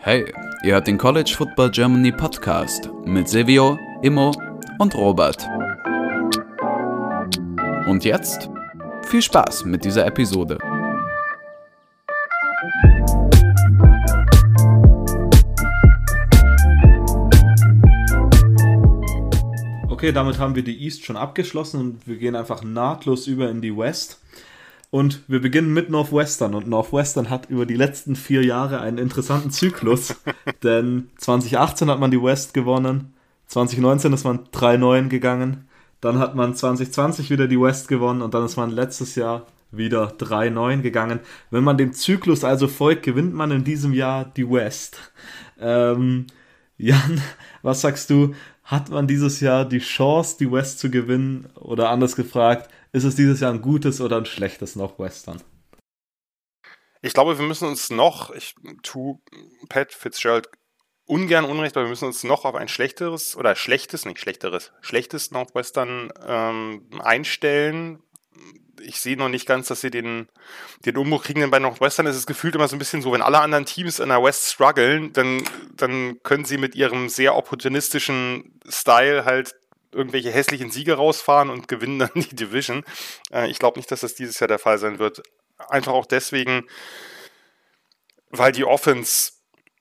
Hey, ihr hört den College Football Germany Podcast mit Silvio, Immo und Robert. Und jetzt viel Spaß mit dieser Episode. Okay, damit haben wir die East schon abgeschlossen und wir gehen einfach nahtlos über in die West. Und wir beginnen mit Northwestern. Und Northwestern hat über die letzten vier Jahre einen interessanten Zyklus. denn 2018 hat man die West gewonnen, 2019 ist man 3-9 gegangen, dann hat man 2020 wieder die West gewonnen und dann ist man letztes Jahr wieder 3-9 gegangen. Wenn man dem Zyklus also folgt, gewinnt man in diesem Jahr die West. Ähm, Jan, was sagst du? Hat man dieses Jahr die Chance, die West zu gewinnen? Oder anders gefragt, ist es dieses Jahr ein gutes oder ein schlechtes Northwestern? Ich glaube, wir müssen uns noch, ich tue Pat Fitzgerald ungern Unrecht, aber wir müssen uns noch auf ein schlechteres oder schlechtes, nicht schlechteres, schlechtes Northwestern ähm, einstellen. Ich sehe noch nicht ganz, dass sie den, den Umbruch kriegen, denn bei Northwestern ist es gefühlt immer so ein bisschen so, wenn alle anderen Teams in der West strugglen, dann, dann können sie mit ihrem sehr opportunistischen Style halt irgendwelche hässlichen Siege rausfahren und gewinnen dann die Division. Äh, ich glaube nicht, dass das dieses Jahr der Fall sein wird. Einfach auch deswegen, weil die Offense,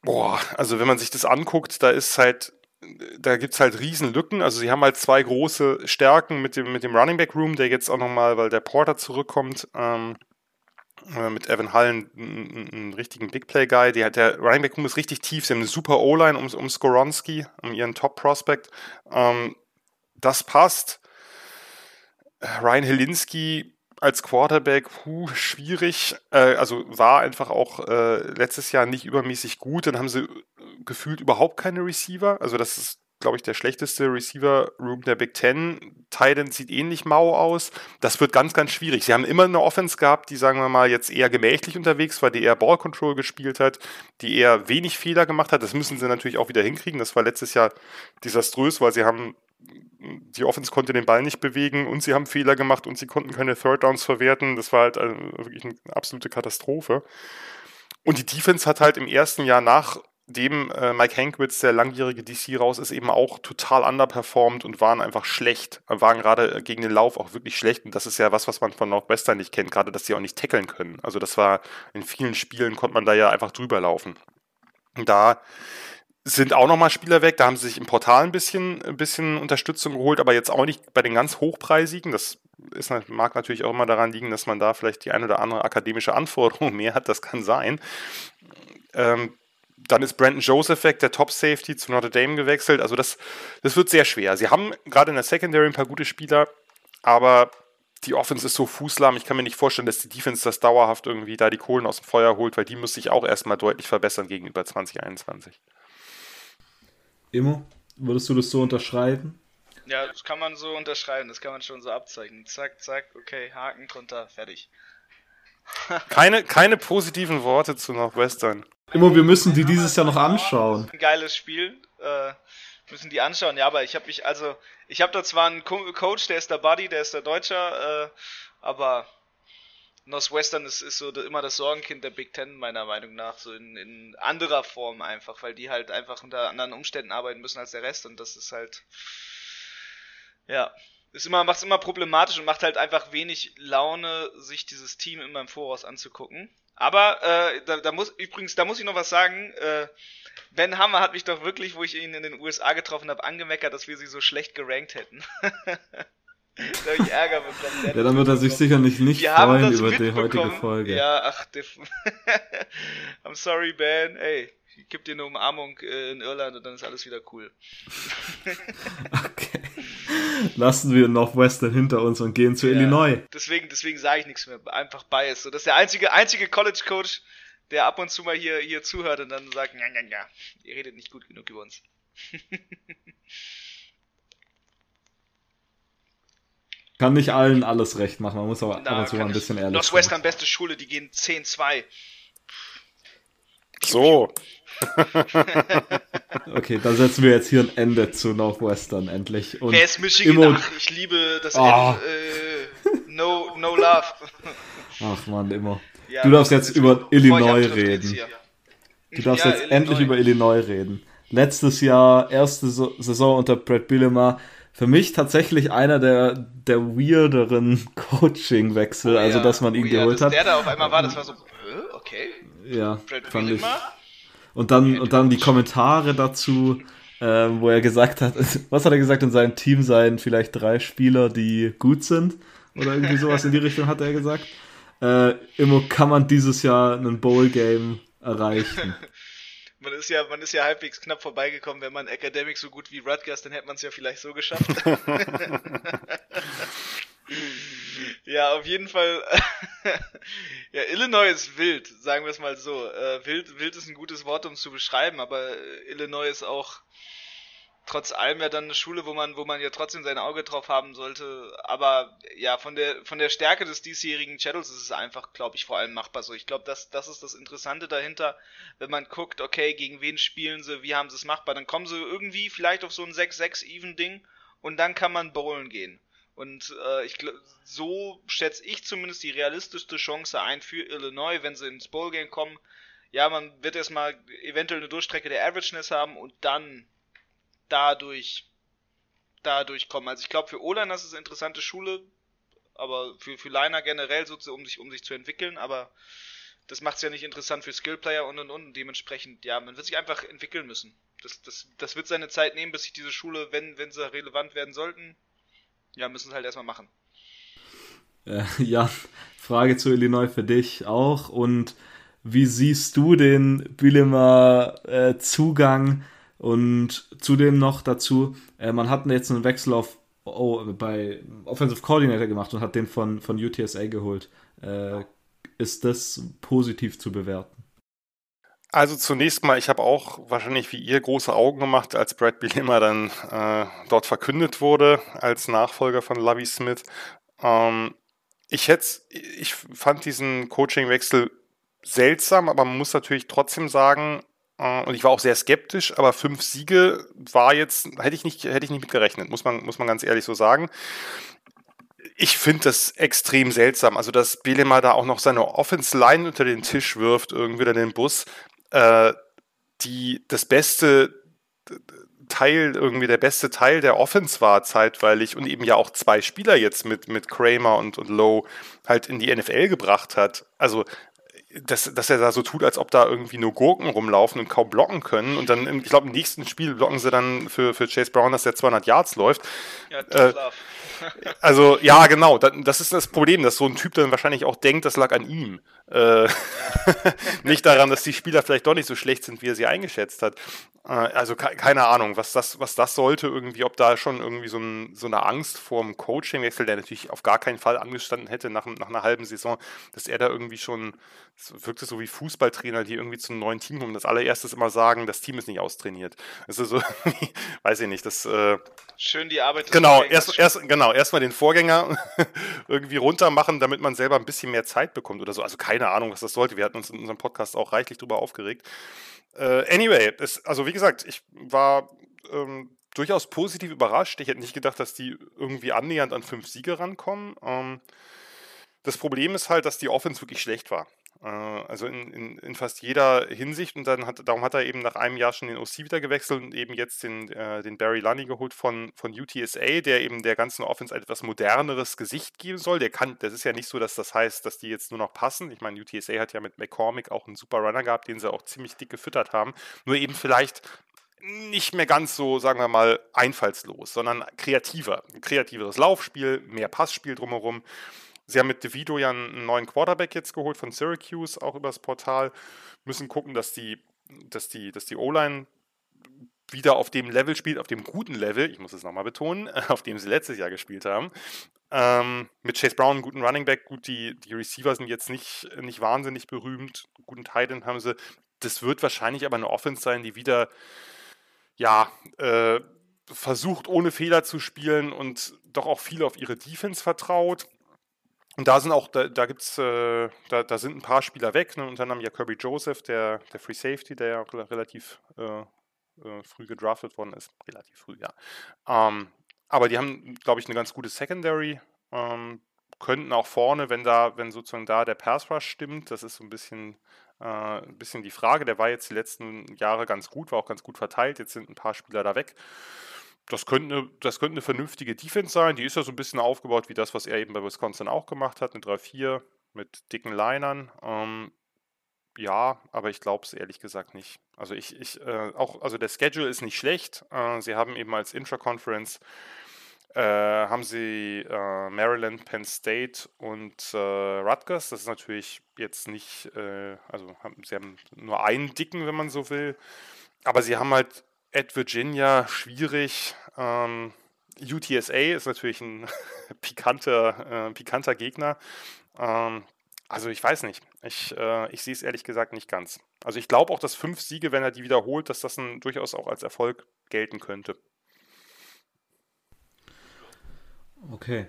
boah, also wenn man sich das anguckt, da ist halt, da gibt es halt riesen Lücken. Also sie haben halt zwei große Stärken mit dem, mit dem Running Back Room, der jetzt auch nochmal, weil der Porter zurückkommt, ähm, äh, mit Evan Hallen einen, richtigen Big Play Guy. Die der Running Back Room ist richtig tief. Sie haben eine super O-Line um, um Skoronski, um ihren Top Prospect. Ähm, das passt. Ryan Helinski als Quarterback, puh, schwierig. Äh, also war einfach auch äh, letztes Jahr nicht übermäßig gut. Dann haben sie äh, gefühlt überhaupt keine Receiver. Also das ist, glaube ich, der schlechteste Receiver-Room der Big Ten. Titan sieht ähnlich mau aus. Das wird ganz, ganz schwierig. Sie haben immer eine Offense gehabt, die, sagen wir mal, jetzt eher gemächlich unterwegs war, die eher Ball Control gespielt hat, die eher wenig Fehler gemacht hat. Das müssen sie natürlich auch wieder hinkriegen. Das war letztes Jahr desaströs, weil sie haben die Offense konnte den Ball nicht bewegen und sie haben Fehler gemacht und sie konnten keine Third Downs verwerten. Das war halt wirklich eine absolute Katastrophe. Und die Defense hat halt im ersten Jahr nachdem äh, Mike Hankwitz, der langjährige DC, raus ist, eben auch total underperformed und waren einfach schlecht. Waren gerade gegen den Lauf auch wirklich schlecht. Und das ist ja was, was man von Northwestern nicht kennt, gerade dass sie auch nicht tackeln können. Also das war in vielen Spielen konnte man da ja einfach drüber laufen. Da sind auch nochmal Spieler weg. Da haben sie sich im Portal ein bisschen, ein bisschen Unterstützung geholt, aber jetzt auch nicht bei den ganz hochpreisigen. Das ist, mag natürlich auch immer daran liegen, dass man da vielleicht die eine oder andere akademische Anforderung mehr hat. Das kann sein. Ähm, dann ist Brandon Joseph weg, der Top Safety zu Notre Dame gewechselt. Also das, das wird sehr schwer. Sie haben gerade in der Secondary ein paar gute Spieler, aber die Offense ist so fußlahm. Ich kann mir nicht vorstellen, dass die Defense das dauerhaft irgendwie da die Kohlen aus dem Feuer holt, weil die muss sich auch erstmal deutlich verbessern gegenüber 2021. Immo, würdest du das so unterschreiben? Ja, das kann man so unterschreiben, das kann man schon so abzeichnen. Zack, zack, okay, Haken drunter, fertig. keine, keine positiven Worte zu Northwestern. Immo, wir müssen die dieses Jahr noch anschauen. Ein geiles Spiel. Äh, müssen die anschauen. Ja, aber ich habe mich, also, ich habe da zwar einen Coach, der ist der Buddy, der ist der Deutscher, äh, aber Northwestern ist, ist so immer das Sorgenkind der Big Ten, meiner Meinung nach, so in, in anderer Form einfach, weil die halt einfach unter anderen Umständen arbeiten müssen als der Rest und das ist halt, ja, ist immer, macht es immer problematisch und macht halt einfach wenig Laune, sich dieses Team immer im Voraus anzugucken. Aber äh, da, da muss übrigens, da muss ich noch was sagen. Äh, ben Hammer hat mich doch wirklich, wo ich ihn in den USA getroffen habe, angemeckert, dass wir sie so schlecht gerankt hätten. da habe ich Ärger bekommen. Ja, dann wird er sich sicher nicht, nicht freuen über die heutige Folge. Ja, ach, I'm sorry, Ben. Ey, ich gebe dir eine Umarmung äh, in Irland und dann ist alles wieder cool. okay. Lassen wir Northwestern hinter uns und gehen zu ja, Illinois. Deswegen, deswegen sage ich nichts mehr. Einfach Bias. So, das ist der einzige, einzige College-Coach, der ab und zu mal hier, hier zuhört und dann sagt, ja, ja, ja, ihr redet nicht gut genug über uns. Kann nicht allen alles recht machen, man muss aber Na, ab und zu mal ein bisschen ehrlich sein. Northwestern beste Schule, die gehen 10-2. So. okay, dann setzen wir jetzt hier ein Ende zu Northwestern endlich. Und Wer ist Michigan? Ach, ich liebe das oh. äh, no, no love. Ach man, immer. Ja, du darfst jetzt über Illinois reden. Du darfst Ja, jetzt Illinois. endlich über Illinois reden. Letztes Jahr, erste So- Saison unter Brad Bielema. Für mich tatsächlich einer der, der weirderen Coaching-Wechsel, also Ja, dass man ihn oh ja, geholt hat. Der da auf einmal war, das war so, äh, okay. Ja, Brad fand ich. Und dann, und dann die Kommentare dazu, ähm, wo er gesagt hat, was hat er gesagt, in seinem Team seien vielleicht drei Spieler, die gut sind? Oder irgendwie sowas in die Richtung hat er gesagt. Äh, immer kann man dieses Jahr einen Bowl-Game erreichen. Man ist ja, man ist ja halbwegs knapp vorbeigekommen, wenn man Academic so gut wie Rutgers, dann hätte man es ja vielleicht so geschafft. ja, auf jeden Fall. ja, Illinois ist wild, sagen wir es mal so. Äh, wild, wild ist ein gutes Wort, um es zu beschreiben, aber Illinois ist auch trotz allem ja dann eine Schule, wo man, wo man ja trotzdem sein Auge drauf haben sollte. Aber ja, von der, von der Stärke des diesjährigen Shadows ist es einfach, glaube ich, vor allem machbar so. Ich glaube, das, das ist das Interessante dahinter, wenn man guckt, okay, gegen wen spielen sie, wie haben sie es machbar, dann kommen sie irgendwie vielleicht auf so ein 6-6-Even-Ding und dann kann man bowlen gehen. Und äh, ich so schätze ich zumindest die realistischste Chance ein für Illinois, wenn sie ins Bowl-Game kommen. Ja, man wird erstmal eventuell eine Durchstrecke der Averageness haben und dann dadurch dadurch kommen. Also ich glaube für Olan das ist eine interessante Schule, aber für, für Liner generell so, zu- um sich um sich zu entwickeln, aber das macht es ja nicht interessant für Skillplayer und und und. Dementsprechend, ja, man wird sich einfach entwickeln müssen. Das, das, das wird seine Zeit nehmen, bis sich diese Schule, wenn, wenn sie relevant werden sollten, ja, müssen sie halt erstmal machen. Äh, ja, Frage zu Illinois für dich auch. Und wie siehst du den Bielemer äh, Zugang? Und zudem noch dazu, äh, man hat jetzt einen Wechsel auf oh, bei Offensive Coordinator gemacht und hat den von, von UTSA geholt. Äh, ist das positiv zu bewerten? Also zunächst mal, ich habe auch wahrscheinlich wie ihr große Augen gemacht, als Brad Bielema dann äh, dort verkündet wurde als Nachfolger von Lovey Smith. Ähm, ich hätte, ich fand diesen Coachingwechsel seltsam, aber man muss natürlich trotzdem sagen, und ich war auch sehr skeptisch, aber fünf Siege war jetzt, hätte ich nicht, hätte ich nicht mit gerechnet, muss man, muss man ganz ehrlich so sagen. Ich finde das extrem seltsam. Also, dass Bielema da auch noch seine Offense-Line unter den Tisch wirft, irgendwie oder den Bus, äh, die das beste Teil, irgendwie der beste Teil der Offense war zeitweilig und eben ja auch zwei Spieler jetzt mit, mit Kramer und, und Lowe halt in die NFL gebracht hat. Also, dass, dass er da so tut, als ob da irgendwie nur Gurken rumlaufen und kaum blocken können. Und dann, ich glaube, im nächsten Spiel blocken sie dann für, für Chase Brown, dass der 200 Yards läuft. Ja, Äh. Also, ja, genau. da- Das ist das Problem, dass so ein Typ dann wahrscheinlich auch denkt, das lag an ihm. Äh, nicht daran, dass die Spieler vielleicht doch nicht so schlecht sind, wie er sie eingeschätzt hat. Äh, also ke keine Ahnung, was das, was das sollte, irgendwie, ob da schon irgendwie so, ein, so eine Angst vor dem Coachingwechsel, der natürlich auf gar keinen Fall angestanden hätte nach, nach einer halben Saison, dass er da irgendwie schon, es wirkte so wie Fußballtrainer, die irgendwie zu einem neuen Team kommen, das allererstes immer sagen, das Team ist nicht austrainiert. Das ist so, weiß ich nicht, das, äh, Schön die Arbeit Genau, erst, erst, genau, erstmal den Vorgänger irgendwie runter machen, damit man selber ein bisschen mehr Zeit bekommt oder so. Also keine Ahnung, was das sollte. Wir hatten uns in unserem Podcast auch reichlich drüber aufgeregt. Äh, anyway, es, also wie gesagt, ich war ähm, durchaus positiv überrascht. Ich hätte nicht gedacht, dass die irgendwie annähernd an fünf Siege rankommen. Ähm, das Problem ist halt, dass die Offense wirklich schlecht war. Äh, Also in, in, in fast jeder Hinsicht und dann hat, darum hat er eben nach einem Jahr schon den OC wieder gewechselt und eben jetzt den, äh, den Barry Lunny geholt von, von UTSA, der eben der ganzen Offense etwas moderneres Gesicht geben soll. Der kann, das ist ja nicht so, dass das heißt, dass die jetzt nur noch passen. Ich meine, UTSA hat ja mit McCormick auch einen super Runner gehabt, den sie auch ziemlich dick gefüttert haben. Nur eben vielleicht nicht mehr ganz so, sagen wir mal, einfallslos, sondern kreativer. Ein kreativeres Laufspiel, mehr Passspiel drumherum. Sie haben mit DeVito ja einen neuen Quarterback jetzt geholt von Syracuse, auch übers Portal. Müssen gucken, dass die, dass die, dass die O-Line wieder auf dem Level spielt, auf dem guten Level, ich muss es nochmal betonen, auf dem sie letztes Jahr gespielt haben. Ähm, mit Chase Brown, einen guten Running Back, gut, die, die Receiver sind jetzt nicht, nicht wahnsinnig berühmt, guten Tight End haben sie. Das wird wahrscheinlich aber eine Offense sein, die wieder, ja, äh, versucht, ohne Fehler zu spielen und doch auch viel auf ihre Defense vertraut. Und da sind auch, da, da gibt's, äh, da, da sind ein paar Spieler weg, ne? unter anderem ja Kirby Joseph, der, der Free Safety, der ja relativ äh, äh, früh gedraftet worden ist. Relativ früh, ja. Ähm, aber die haben, glaube ich, eine ganz gute Secondary. Ähm, könnten auch vorne, wenn da, wenn sozusagen da der Pass Rush stimmt, das ist so ein bisschen, äh, ein bisschen die Frage. Der war jetzt die letzten Jahre ganz gut, war auch ganz gut verteilt. Jetzt sind ein paar Spieler da weg. Das könnte, das könnte eine vernünftige Defense sein. Die ist ja so ein bisschen aufgebaut wie das, was er eben bei Wisconsin auch gemacht hat, eine 3-4 mit dicken Linern. Ähm, ja, aber ich glaube es ehrlich gesagt nicht. Also ich, ich äh, auch, also der Schedule ist nicht schlecht. Äh, sie haben eben als Intra-Conference äh, haben sie äh, Maryland, Penn State und äh, Rutgers. Das ist natürlich jetzt nicht, äh, also haben, sie haben nur einen dicken, wenn man so will. Aber sie haben halt at Virginia schwierig. Ähm, UTSA ist natürlich ein pikanter, pikanter Gegner. Ähm, also ich weiß nicht. Ich, äh, ich sehe es ehrlich gesagt nicht ganz. Also ich glaube auch, dass fünf Siege, wenn er die wiederholt, dass das ein, durchaus auch als Erfolg gelten könnte. Okay.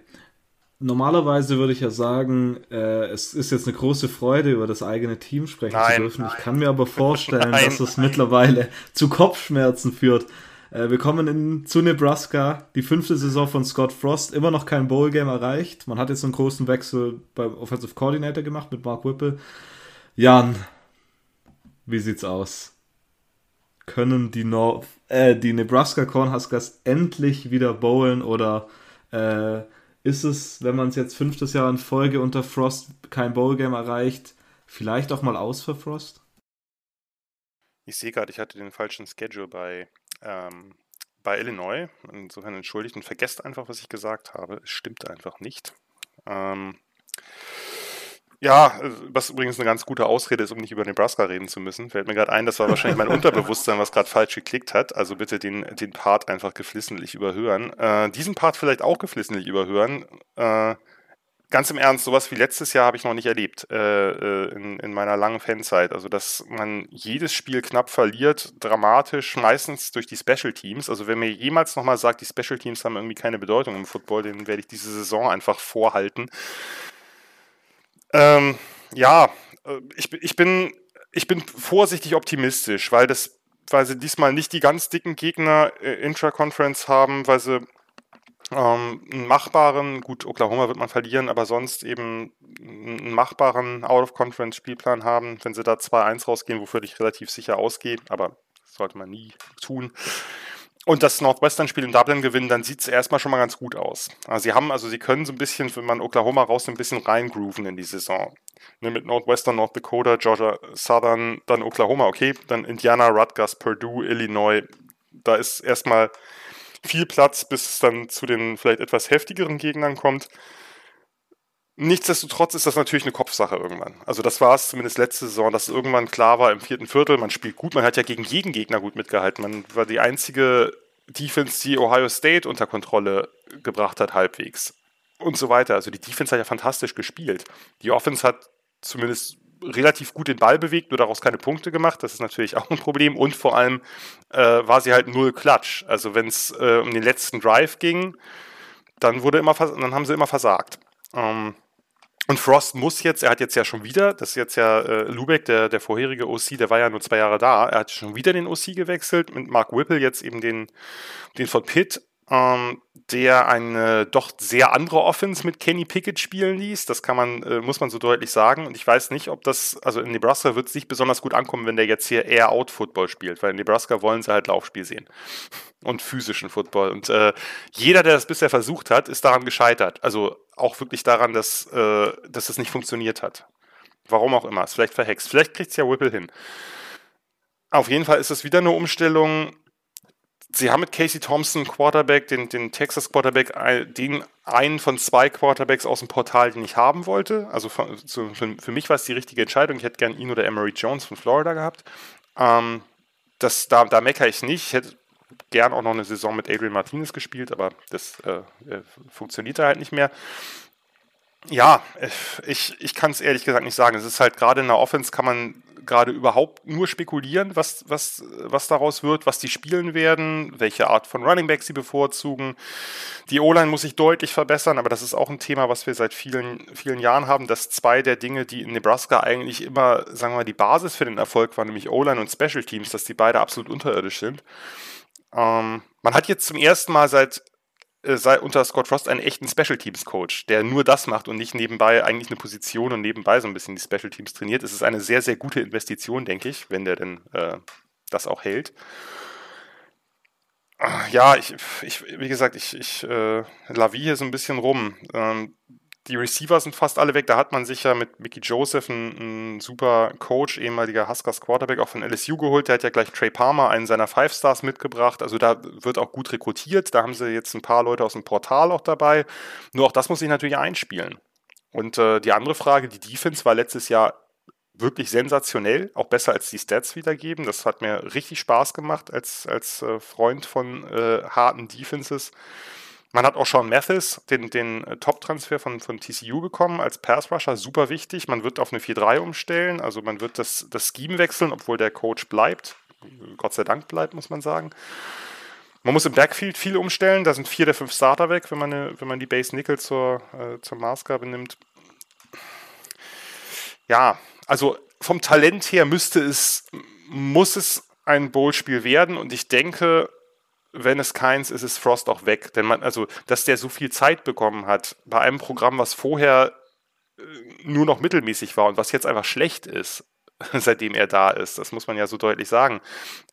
Normalerweise würde ich ja sagen, äh, es ist jetzt eine große Freude, über das eigene Team sprechen nein, zu dürfen. Nein. Ich kann mir aber vorstellen, nein. dass es mittlerweile zu Kopfschmerzen führt. Äh, wir kommen in, zu Nebraska, die fünfte Saison von Scott Frost, immer noch kein Bowl-Game erreicht. Man hat jetzt einen großen Wechsel beim Offensive Coordinator gemacht mit Mark Whipple. Jan, wie sieht's aus? Können die, North, äh, die Nebraska Cornhuskers endlich wieder bowlen oder äh, ist es, wenn man es jetzt fünftes Jahr in Folge unter Frost kein Bowl-Game erreicht, vielleicht auch mal aus für Frost? Ich sehe gerade, ich hatte den falschen Schedule bei ähm, bei Illinois. Insofern entschuldigt und vergesst einfach, was ich gesagt habe. Es stimmt einfach nicht. Ähm, ja, was übrigens eine ganz gute Ausrede ist, um nicht über Nebraska reden zu müssen. Fällt mir gerade ein, das war wahrscheinlich mein Unterbewusstsein, was gerade falsch geklickt hat. Also bitte den, den Part einfach geflissentlich überhören. Äh, diesen Part vielleicht auch geflissentlich überhören. Äh, ganz im Ernst, sowas wie letztes Jahr habe ich noch nicht erlebt äh, äh, in, in meiner langen Fanzeit. Also, dass man jedes Spiel knapp verliert, dramatisch, meistens durch die Special Teams. Also, wenn mir jemals nochmal sagt, die Special Teams haben irgendwie keine Bedeutung im Football, den werde ich diese Saison einfach vorhalten. Ähm, ja, äh, ich, ich, bin, ich bin vorsichtig optimistisch, weil das weil sie diesmal nicht die ganz dicken Gegner äh, Intra-Conference haben, weil sie ähm, einen machbaren, gut, Oklahoma wird man verlieren, aber sonst eben einen machbaren Out-of-Conference-Spielplan haben, wenn sie da 2-1 rausgehen, wofür ich relativ sicher ausgehe, aber das sollte man nie tun. Und das Northwestern-Spiel in Dublin gewinnen, dann sieht es erstmal schon mal ganz gut aus. Also sie haben, also sie können so ein bisschen, wenn man Oklahoma raus, ein bisschen reingrooven in die Saison. Ne, mit Northwestern, North Dakota, Georgia Southern, dann Oklahoma, okay, dann Indiana, Rutgers, Purdue, Illinois. Da ist erstmal viel Platz, bis es dann zu den vielleicht etwas heftigeren Gegnern kommt. Nichtsdestotrotz ist das natürlich eine Kopfsache irgendwann. Also das war es zumindest letzte Saison, dass irgendwann klar war im vierten Viertel, man spielt gut, man hat ja gegen jeden Gegner gut mitgehalten. Man war die einzige Defense, die Ohio State unter Kontrolle gebracht hat, halbwegs. Und so weiter. Also die Defense hat ja fantastisch gespielt. Die Offense hat zumindest relativ gut den Ball bewegt, nur daraus keine Punkte gemacht. Das ist natürlich auch ein Problem. Und vor allem äh, war sie halt null Klatsch. Also wenn es äh, um den letzten Drive ging, dann wurde immer dann haben sie immer versagt. Ähm, und Frost muss jetzt, er hat jetzt ja schon wieder, das ist jetzt ja äh, Lubeck, der, der vorherige OC, der war ja nur zwei Jahre da, er hat schon wieder den OC gewechselt, mit Mark Whipple jetzt eben den, den von Pitt ähm, der eine doch sehr andere Offense mit Kenny Pickett spielen ließ. Das kann man, äh, muss man so deutlich sagen. Und ich weiß nicht, ob das, also in Nebraska wird es nicht besonders gut ankommen, wenn der jetzt hier eher Out-Football spielt, weil in Nebraska wollen sie halt Laufspiel sehen und physischen Football. Und äh, jeder, der das bisher versucht hat, ist daran gescheitert. Also auch wirklich daran, dass, äh, dass es nicht funktioniert hat. Warum auch immer. Ist vielleicht verhext. Vielleicht kriegt es ja Whipple hin. Auf jeden Fall ist es wieder eine Umstellung sie haben mit Casey Thompson Quarterback, den, den Texas Quarterback, den einen von zwei Quarterbacks aus dem Portal, den ich haben wollte. Also für, für, mich war es die richtige Entscheidung. Ich hätte gern ihn oder Emery Jones von Florida gehabt. Ähm, das, da, da meckere ich nicht. Ich hätte gern auch noch eine Saison mit Adrian Martinez gespielt, aber das äh, äh funktioniert halt nicht mehr. Ja, ich, ich kann es ehrlich gesagt nicht sagen. Es ist halt gerade in der Offense kann man gerade überhaupt nur spekulieren, was, was, was daraus wird, was die spielen werden, welche Art von Running Back sie bevorzugen. Die O-Line muss sich deutlich verbessern, aber das ist auch ein Thema, was wir seit vielen, vielen Jahren haben, dass zwei der Dinge, die in Nebraska eigentlich immer, sagen wir mal, die Basis für den Erfolg waren, nämlich O-Line und Special Teams, dass die beide absolut unterirdisch sind. Ähm, man hat jetzt zum ersten Mal seit sei unter Scott Frost einen echten Special Teams Coach, der nur das macht und nicht nebenbei eigentlich eine Position und nebenbei so ein bisschen die Special Teams trainiert. Es ist eine sehr, sehr gute Investition, denke ich, wenn der denn äh, das auch hält. Ja, ich, ich, wie gesagt, ich, ich äh, laviere hier so ein bisschen rum. Ähm, die Receiver sind fast alle weg. Da hat man sich ja mit Mickey Joseph einen, super Coach, ehemaliger Huskers Quarterback, auch von LSU geholt. Der hat ja gleich Trey Palmer, einen seiner Five Stars, mitgebracht. Also da wird auch gut rekrutiert. Da haben sie jetzt ein paar Leute aus dem Portal auch dabei. Nur auch das muss sich natürlich einspielen. Und äh, die andere Frage, die Defense war letztes Jahr wirklich sensationell, auch besser als die Stats wiedergeben. Das hat mir richtig Spaß gemacht als, als äh, Freund von äh, harten Defenses. Man hat auch Sean Mathis, den, den äh, Top-Transfer von, von TCU bekommen, als Pass-Rusher, super wichtig. Man wird auf eine 4-3 umstellen, also man wird das, das Scheme wechseln, obwohl der Coach bleibt. Gott sei Dank bleibt, muss man sagen. Man muss im Backfield viel umstellen, da sind vier der fünf Starter weg, wenn man, eine, wenn man die Base Nickel zur, äh, zur Maßgabe nimmt. Ja, also vom Talent her müsste es, muss es ein Bowl-Spiel werden und ich denke, wenn es keins ist, ist Frost auch weg. Denn man, also, dass der so viel Zeit bekommen hat bei einem Programm, was vorher äh, nur noch mittelmäßig war und was jetzt einfach schlecht ist, seitdem er da ist, das muss man ja so deutlich sagen.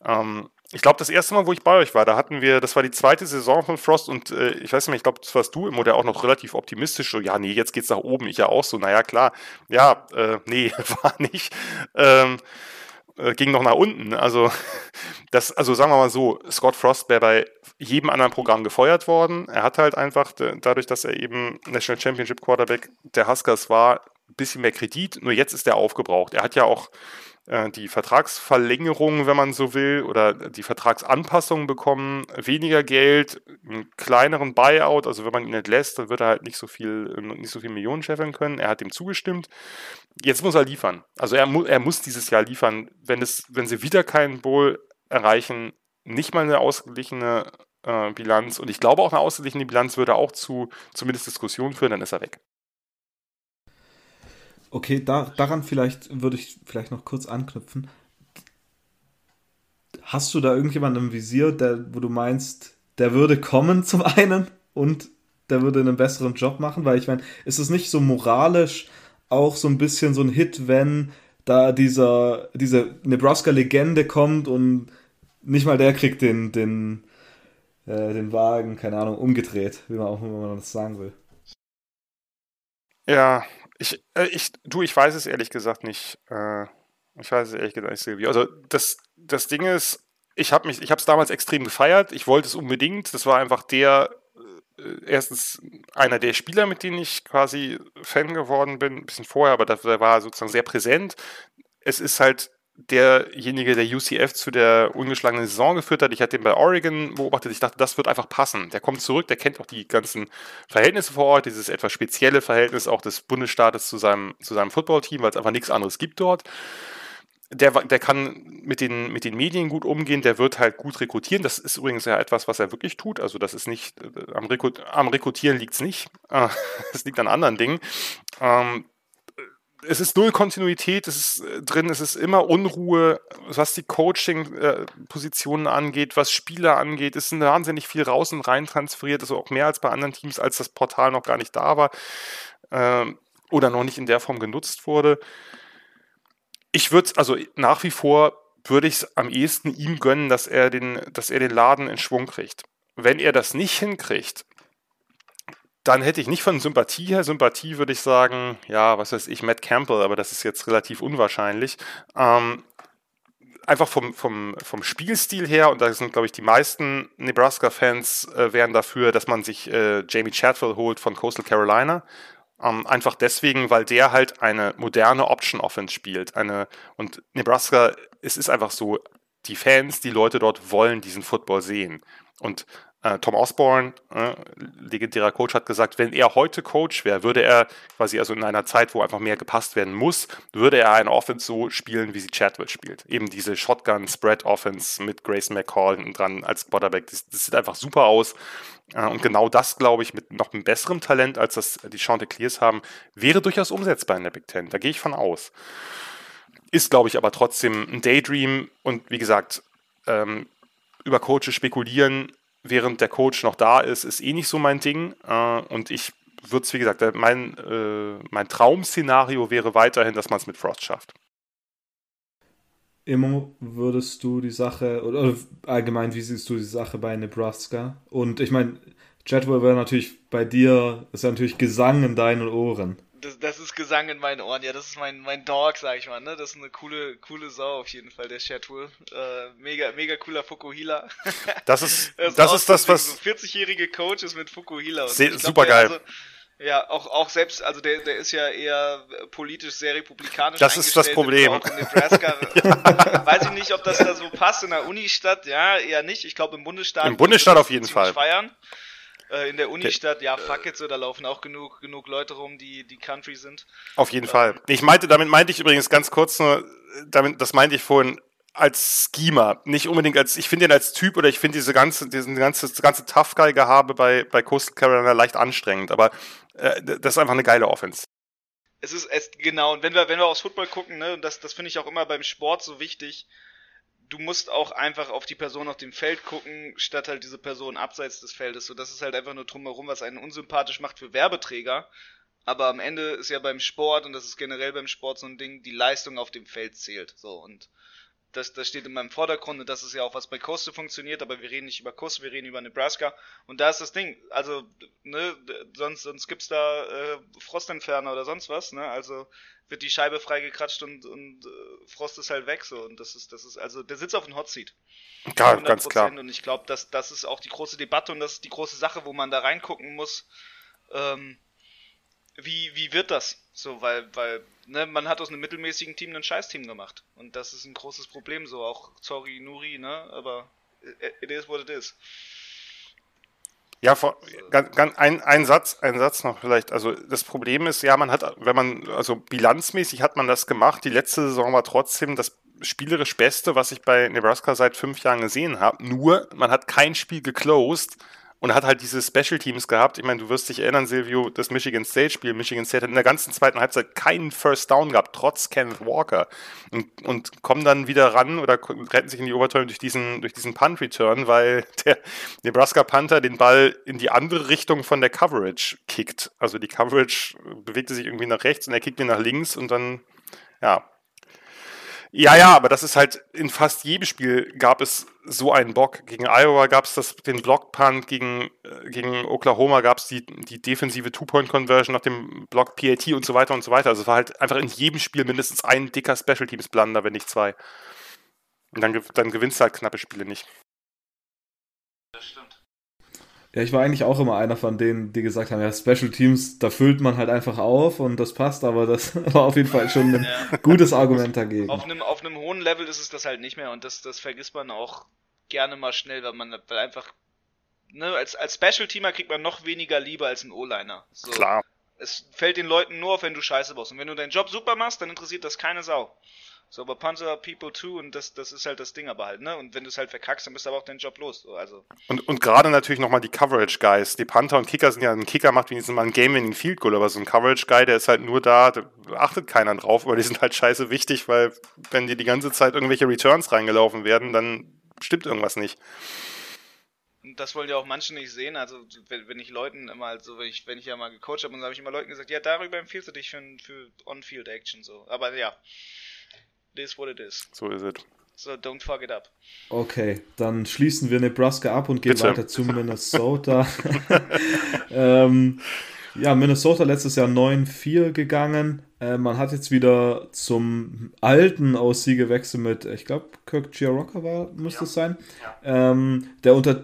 Ähm, ich glaube, das erste Mal, wo ich bei euch war, da hatten wir, das war die zweite Saison von Frost und äh, ich weiß nicht, ich glaube, das warst du im Modell auch noch relativ optimistisch. So, ja, nee, jetzt geht's nach oben. Ich ja auch so, naja, klar. Ja, äh, nee, war nicht. Ähm, äh, ging noch nach unten. Also, das, also sagen wir mal so, Scott Frost wäre bei jedem anderen Programm gefeuert worden. Er hat halt einfach, dadurch, dass er eben National Championship Quarterback der Huskers war, ein bisschen mehr Kredit. Nur jetzt ist er aufgebraucht. Er hat ja auch die Vertragsverlängerung, wenn man so will, oder die Vertragsanpassung bekommen, weniger Geld, einen kleineren Buyout, also wenn man ihn entlässt, dann wird er halt nicht so viel, nicht so viel Millionen scheffeln können. Er hat dem zugestimmt. Jetzt muss er liefern. Also er, mu er muss dieses Jahr liefern. Wenn, es, wenn sie wieder keinen Bowl erreichen, nicht mal eine ausgeglichene äh, Bilanz und ich glaube auch eine ausgeglichene Bilanz würde auch zu zumindest Diskussionen führen, dann ist er weg. Okay, da, daran vielleicht würde ich vielleicht noch kurz anknüpfen. Hast du da irgendjemanden im Visier, der, wo du meinst, der würde kommen zum einen und der würde einen besseren Job machen? Weil ich meine, ist es nicht so moralisch auch so ein bisschen so ein Hit, wenn da dieser, diese Nebraska-Legende kommt und nicht mal der kriegt den, den, äh, den Wagen, keine Ahnung, umgedreht, wie man auch man das sagen will. Ja, ich, äh, ich, du, ich weiß es ehrlich gesagt nicht. Äh, ich weiß es ehrlich gesagt nicht, Silvio. Also das, das Ding ist, ich habe ich habe es damals extrem gefeiert. Ich wollte es unbedingt. Das war einfach der, äh, erstens einer der Spieler, mit denen ich quasi Fan geworden bin, ein bisschen vorher, aber der war sozusagen sehr präsent. Es ist halt derjenige, der UCF zu der ungeschlagenen Saison geführt hat. Ich hatte den bei Oregon beobachtet. Ich dachte, das wird einfach passen. Der kommt zurück, der kennt auch die ganzen Verhältnisse vor Ort, dieses etwas spezielle Verhältnis auch des Bundesstaates zu seinem, zu seinem Footballteam, weil es einfach nichts anderes gibt dort. Der, der kann mit den, mit den Medien gut umgehen, der wird halt gut rekrutieren. Das ist übrigens ja etwas, was er wirklich tut. Also das ist nicht, äh, am, Rekrut, am Rekrutieren liegt es nicht. Es liegt an anderen Dingen. Ähm, es ist null Kontinuität, es ist äh, drin, es ist immer Unruhe, was die Coaching-Positionen angeht, was Spieler angeht. Es ist wahnsinnig viel raus und rein transferiert, also auch mehr als bei anderen Teams, als das Portal noch gar nicht da war ähm, oder noch nicht in der Form genutzt wurde. Ich würde also nach wie vor würde ich es am ehesten ihm gönnen, dass er den, dass er den Laden in Schwung kriegt. Wenn er das nicht hinkriegt, dann hätte ich nicht von Sympathie her. Sympathie würde ich sagen, ja, was weiß ich, Matt Campbell, aber das ist jetzt relativ unwahrscheinlich. Ähm, einfach vom, vom, vom Spielstil her, und da sind, glaube ich, die meisten Nebraska-Fans äh, wären dafür, dass man sich äh, Jamie Chatfield holt von Coastal Carolina. Ähm, einfach deswegen, weil der halt eine moderne Option-Offense spielt. Eine, und Nebraska, es ist einfach so, die Fans, die Leute dort wollen diesen Football sehen. Und Tom Osborne, äh, legendärer Coach, hat gesagt, wenn er heute Coach wäre, würde er quasi also in einer Zeit, wo einfach mehr gepasst werden muss, würde er eine Offense so spielen, wie sie Chadwell spielt. Eben diese Shotgun-Spread-Offense mit Grace McCall dran als Quarterback. Das, das, sieht einfach super aus. Äh, und genau das, glaube ich, mit noch einem besseren Talent, als das die Chanticleers haben, wäre durchaus umsetzbar in der Big Ten. Da gehe ich von aus. Ist, glaube ich, aber trotzdem ein Daydream und wie gesagt, ähm, über Coaches spekulieren während der Coach noch da ist, ist eh nicht so mein Ding. Äh, und ich würde es, wie gesagt, mein, äh, mein Traum-Szenario wäre weiterhin, dass man es mit Frost schafft. Immer würdest du die Sache, oder allgemein, wie siehst du die Sache bei Nebraska? Und ich meine, Chatwell wäre natürlich bei dir, ist ja natürlich Gesang in deinen Ohren. Das, das, ist Gesang in meinen Ohren, ja, das ist mein, mein Dog, sag ich mal, ne? Das ist eine coole, coole Sau auf jeden Fall, der Chatwell. Äh, mega, mega cooler Fukuhila. Das ist, das, das ist das, was. So 40-jährige Coach ist mit Fukuhila. Super geil. Also, ja, auch, auch selbst, also der, der ist ja eher politisch sehr republikanisch. Das ist das Problem. Auch in Nebraska. ja. Weiß ich nicht, ob das da so passt in der Unistadt. Ja, eher nicht. Ich glaube im Bundesstaat. Im Bundesstaat auf jeden Fall. Feiern. Äh, in der Unistadt, ja, fuck it, so, da laufen auch genug, genug Leute rum, die, die Country sind. Auf jeden ähm, Fall. Ich meinte, damit meinte ich übrigens ganz kurz nur, damit, das meinte ich vorhin, als Schema, nicht unbedingt als, ich finde ihn als Typ oder ich finde diese ganze, diesen ganze, ganze Tough Guy Gehabe bei, bei Coastal Carolina leicht anstrengend, aber äh, das ist einfach eine geile Offense. Es ist, es, genau, und wenn wir, wenn wir aufs Football gucken, ne, und das, das finde ich auch immer beim Sport so wichtig, du musst auch einfach auf die Person auf dem Feld gucken, statt halt diese Person abseits des Feldes. So, das ist halt einfach nur drumherum, was einen unsympathisch macht für Werbeträger. Aber am Ende ist ja beim Sport, und das ist generell beim Sport so ein Ding, die Leistung auf dem Feld zählt. So, und das, das steht in meinem Vordergrund und das ist ja auch, was bei Coastal funktioniert, aber wir reden nicht über Coastal, wir reden über Nebraska. Und da ist das Ding, also, ne, sonst, sonst gibt's da äh, Frostentferner oder sonst was, ne? Also wird die Scheibe freigekratscht und, und äh, Frost ist halt weg so. Und das ist, das ist, also der sitzt auf dem Hot Seat. Ja, ganz klar. Und ich glaube, dass das ist auch die große Debatte und das ist die große Sache, wo man da reingucken muss. Ähm, wie, wie wird das? So, weil, weil, ne, man hat aus einem mittelmäßigen Team ein Scheißteam gemacht. Und das ist ein großes Problem, so auch sorry Nuri, ne? Aber it is what it is. Ja, vor, ganz, ganz, ein, ein Satz, ein Satz noch vielleicht. Also das Problem ist, ja, man hat, wenn man, also bilanzmäßig hat man das gemacht. Die letzte Saison war trotzdem das spielerisch Beste, was ich bei Nebraska seit fünf Jahren gesehen habe. Nur, man hat kein Spiel geclosed und hat halt diese Special Teams gehabt. Ich meine, du wirst dich erinnern, Silvio, das Michigan State Spiel. Michigan State hat in der ganzen zweiten Halbzeit keinen First Down gehabt, trotz Kenneth Walker. Und, und kommen dann wieder ran oder retten sich in die Overtime durch diesen, durch diesen Punt Return, weil der Nebraska Panther den Ball in die andere Richtung von der Coverage kickt. Also die Coverage bewegte sich irgendwie nach rechts und er kickt ihn nach links und dann, ja, ja, ja, aber das ist halt in fast jedem Spiel gab es so einen Bock. Gegen Iowa gab es den Block-Punt, gegen, äh, gegen Oklahoma gab es die, die defensive Two-Point-Conversion nach dem Block PAT und so weiter und so weiter. Also es war halt einfach in jedem Spiel mindestens ein dicker Special Teams-Blunder, wenn nicht zwei. Und dann, dann gewinnst du halt knappe Spiele nicht. Ja, ich war eigentlich auch immer einer von denen, die gesagt haben, ja, Special Teams, da füllt man halt einfach auf und das passt, aber das war auf jeden Fall schon ein ja. gutes Argument dagegen. Auf einem, auf einem hohen Level ist es das halt nicht mehr und das, das vergisst man auch gerne mal schnell, weil man weil einfach, ne, als, als Special Teamer kriegt man noch weniger Liebe als ein O-Liner. So. Klar. Es fällt den Leuten nur auf, wenn du Scheiße baust. Und wenn du deinen Job super machst, dann interessiert das keine Sau. So, aber Panzer People too und das, das ist halt das Ding aber halt, ne? Und wenn du es halt verkackst, dann bist du aber auch deinen Job los. So, also. Und, und gerade natürlich nochmal die Coverage-Guys. Die Panther und Kicker sind ja, ein Kicker macht wenigstens mal ein Game-Winning Field Goal, aber so ein Coverage-Guy, der ist halt nur da, da achtet keiner drauf, aber die sind halt scheiße wichtig, weil wenn dir die ganze Zeit irgendwelche Returns reingelaufen werden, dann stimmt irgendwas nicht. Das wollen ja auch manche nicht sehen. Also wenn, wenn ich Leuten immer so, wenn ich, wenn ich ja mal gecoacht habe, dann habe ich immer Leuten gesagt, ja, darüber empfiehlst du dich für, für On-Field-Action so. Aber ja, is what it is. So ist es. So, don't fuck it up. Okay, dann schließen wir Nebraska ab und gehen Bitte. weiter zu Minnesota. ähm, ja, Minnesota letztes Jahr 9-4 gegangen. Äh, man hat jetzt wieder zum alten OC gewechselt mit, ich glaube, Kirk Giarocca war, müsste ja. es sein. Ja. Ähm, der unter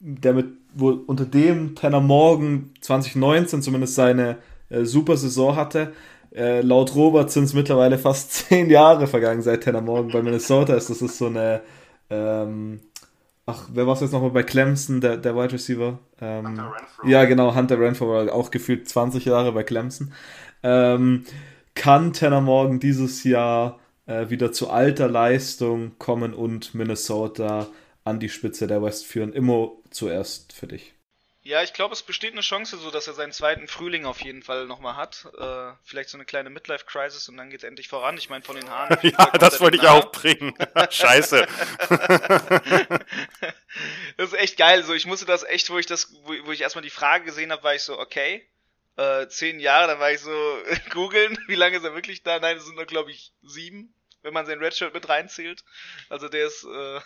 der mit wohl unter dem Tanner Morgan 2019 zumindest seine äh, super Saison hatte. Äh, laut Robert sind es mittlerweile fast zehn Jahre vergangen seit Tanner Morgan bei Minnesota ist. Das ist so eine. Ähm, ach, wer war es jetzt nochmal bei Clemson, der, der Wide Receiver? Ähm, Hunter Renfro. Ja, genau, Hunter Renfro war auch gefühlt 20 Jahre bei Clemson. Ähm, kann Tanner Morgan dieses Jahr äh, wieder zu alter Leistung kommen und Minnesota an die Spitze der West führen? Immer zuerst für dich. Ja, ich glaube, es besteht eine Chance, so dass er seinen zweiten Frühling auf jeden Fall nochmal hat. Äh, vielleicht so eine kleine Midlife-Crisis und dann geht es endlich voran. Ich meine, von den Haaren. ja, das wollte ich auch bringen. Scheiße. das ist echt geil. So, ich musste das echt, wo ich das, wo, wo ich erstmal die Frage gesehen habe, war ich so, okay, äh, zehn Jahre, dann war ich so googeln, wie lange ist er wirklich da? Nein, es sind nur, glaube ich, sieben, wenn man sein Redshirt mit reinzählt. Also der ist äh,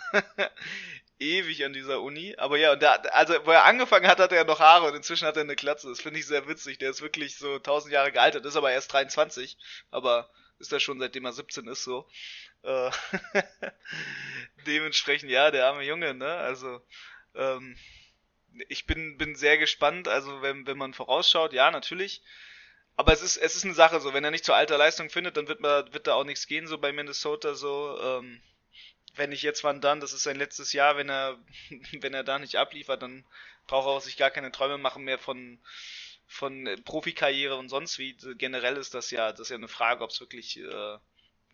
ewig an dieser Uni. Aber ja, da, also wo er angefangen hat, hatte er noch Haare und inzwischen hat er eine Glatze. Das finde ich sehr witzig. Der ist wirklich so tausend Jahre gealtert, ist aber erst 23. Aber ist er schon seitdem er 17 ist so. Äh, dementsprechend, ja, der arme Junge, ne? Also, ähm, ich bin, bin sehr gespannt. Also, wenn, wenn man vorausschaut, ja, natürlich. Aber es ist, es ist eine Sache so, wenn er nicht zur alter Leistung findet, dann wird, man, wird da auch nichts gehen, so bei Minnesota so. Ähm, wenn nicht jetzt, wann dann? Das ist sein letztes Jahr. Wenn er, wenn er da nicht abliefert, dann braucht er auch sich gar keine Träume machen mehr von, von Profikarriere und sonst wie. Generell ist das ja, das ist ja eine Frage, ob es wirklich äh,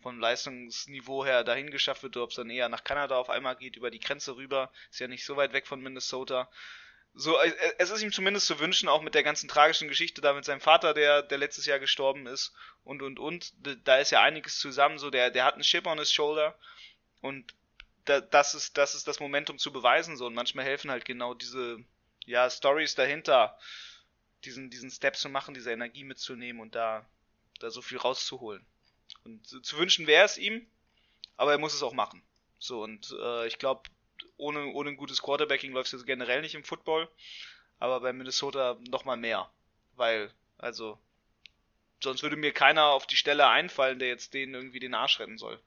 vom Leistungsniveau her dahin geschafft wird ob es dann eher nach Kanada auf einmal geht, über die Grenze rüber. Ist ja nicht so weit weg von Minnesota. So, äh, es ist ihm zumindest zu wünschen, auch mit der ganzen tragischen Geschichte da mit seinem Vater, der, der letztes Jahr gestorben ist und und und. Da ist ja einiges zusammen. So, der, der hat einen Chip on his shoulder und da, das ist, das ist das Momentum zu beweisen so. Und manchmal helfen halt genau diese, ja, Stories dahinter, diesen, diesen Step zu machen, diese Energie mitzunehmen und da, da so viel rauszuholen. Und zu wünschen wäre es ihm, aber er muss es auch machen. So, und äh, ich glaube, ohne, ohne ein gutes Quarterbacking läuft es generell nicht im Football, aber bei Minnesota nochmal mehr. Weil, also, sonst würde mir keiner auf die Stelle einfallen, der jetzt denen irgendwie den Arsch retten soll.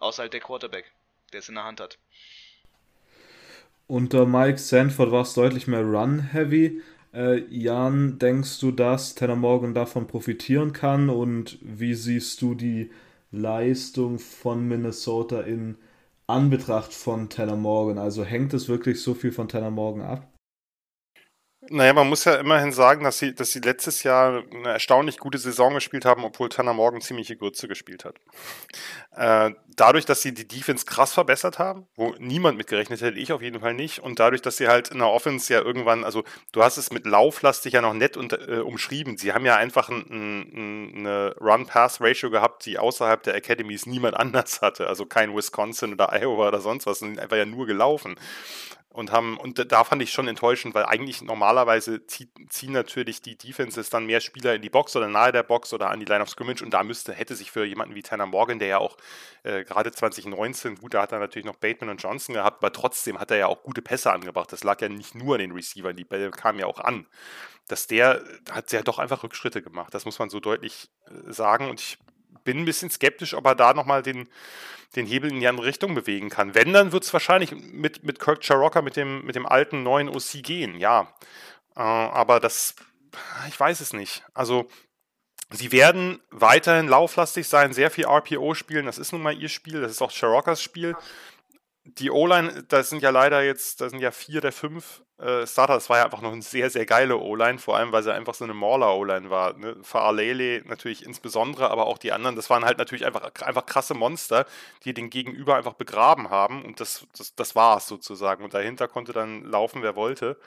Außer halt der Quarterback, der es in der Hand hat. Unter Mike Sanford war es deutlich mehr Run-heavy. Äh, Jan, denkst du, dass Tanner Morgan davon profitieren kann? Und wie siehst du die Leistung von Minnesota in Anbetracht von Tanner Morgan? Also hängt es wirklich so viel von Tanner Morgan ab? Naja, man muss ja immerhin sagen, dass sie, dass sie letztes Jahr eine erstaunlich gute Saison gespielt haben, obwohl Tanner Morgan ziemliche Grütze gespielt hat. Äh, dadurch, dass sie die Defense krass verbessert haben, wo niemand mitgerechnet hätte, ich auf jeden Fall nicht, und dadurch, dass sie halt in der Offense ja irgendwann, also du hast es mit lauflastig ja noch nett unter, äh, umschrieben. Sie haben ja einfach ein, ein, eine Run-Pass-Ratio gehabt, die außerhalb der Academies niemand anders hatte. Also kein Wisconsin oder Iowa oder sonst was, sind einfach ja nur gelaufen und haben, und da fand ich schon enttäuschend, weil eigentlich normalerweise ziehen natürlich die Defenses dann mehr Spieler in die Box oder nahe der Box oder an die Line of Scrimmage und da müsste, hätte sich für jemanden wie Tanner Morgan, der ja auch äh, gerade 2019, gut, da hat er natürlich noch Bateman und Johnson gehabt, aber trotzdem hat er ja auch gute Pässe angebracht. Das lag ja nicht nur an den Receivern, die Bälle kamen ja auch an. Dass der hat ja doch einfach Rückschritte gemacht, das muss man so deutlich äh, sagen und ich bin ein bisschen skeptisch, ob er da nochmal den, den Hebel in die andere Richtung bewegen kann. Wenn, dann wird es wahrscheinlich mit, mit Kirk Charocca, mit dem, mit dem alten neuen OC gehen, ja. Äh, aber das, ich weiß es nicht. Also, sie werden weiterhin lauflastig sein, sehr viel RPO spielen. Das ist nun mal ihr Spiel, das ist auch Charoccas Spiel die O-Line, da sind ja leider jetzt, da sind ja vier der fünf äh, Starter. Das war ja einfach noch eine sehr, sehr geile O-Line, vor allem, weil sie einfach so eine Mauler-O-Line war. Ne? Faalele natürlich insbesondere, aber auch die anderen, das waren halt natürlich einfach, einfach krasse Monster, die den Gegenüber einfach begraben haben und das, das, das war es sozusagen. Und dahinter konnte dann laufen, wer wollte.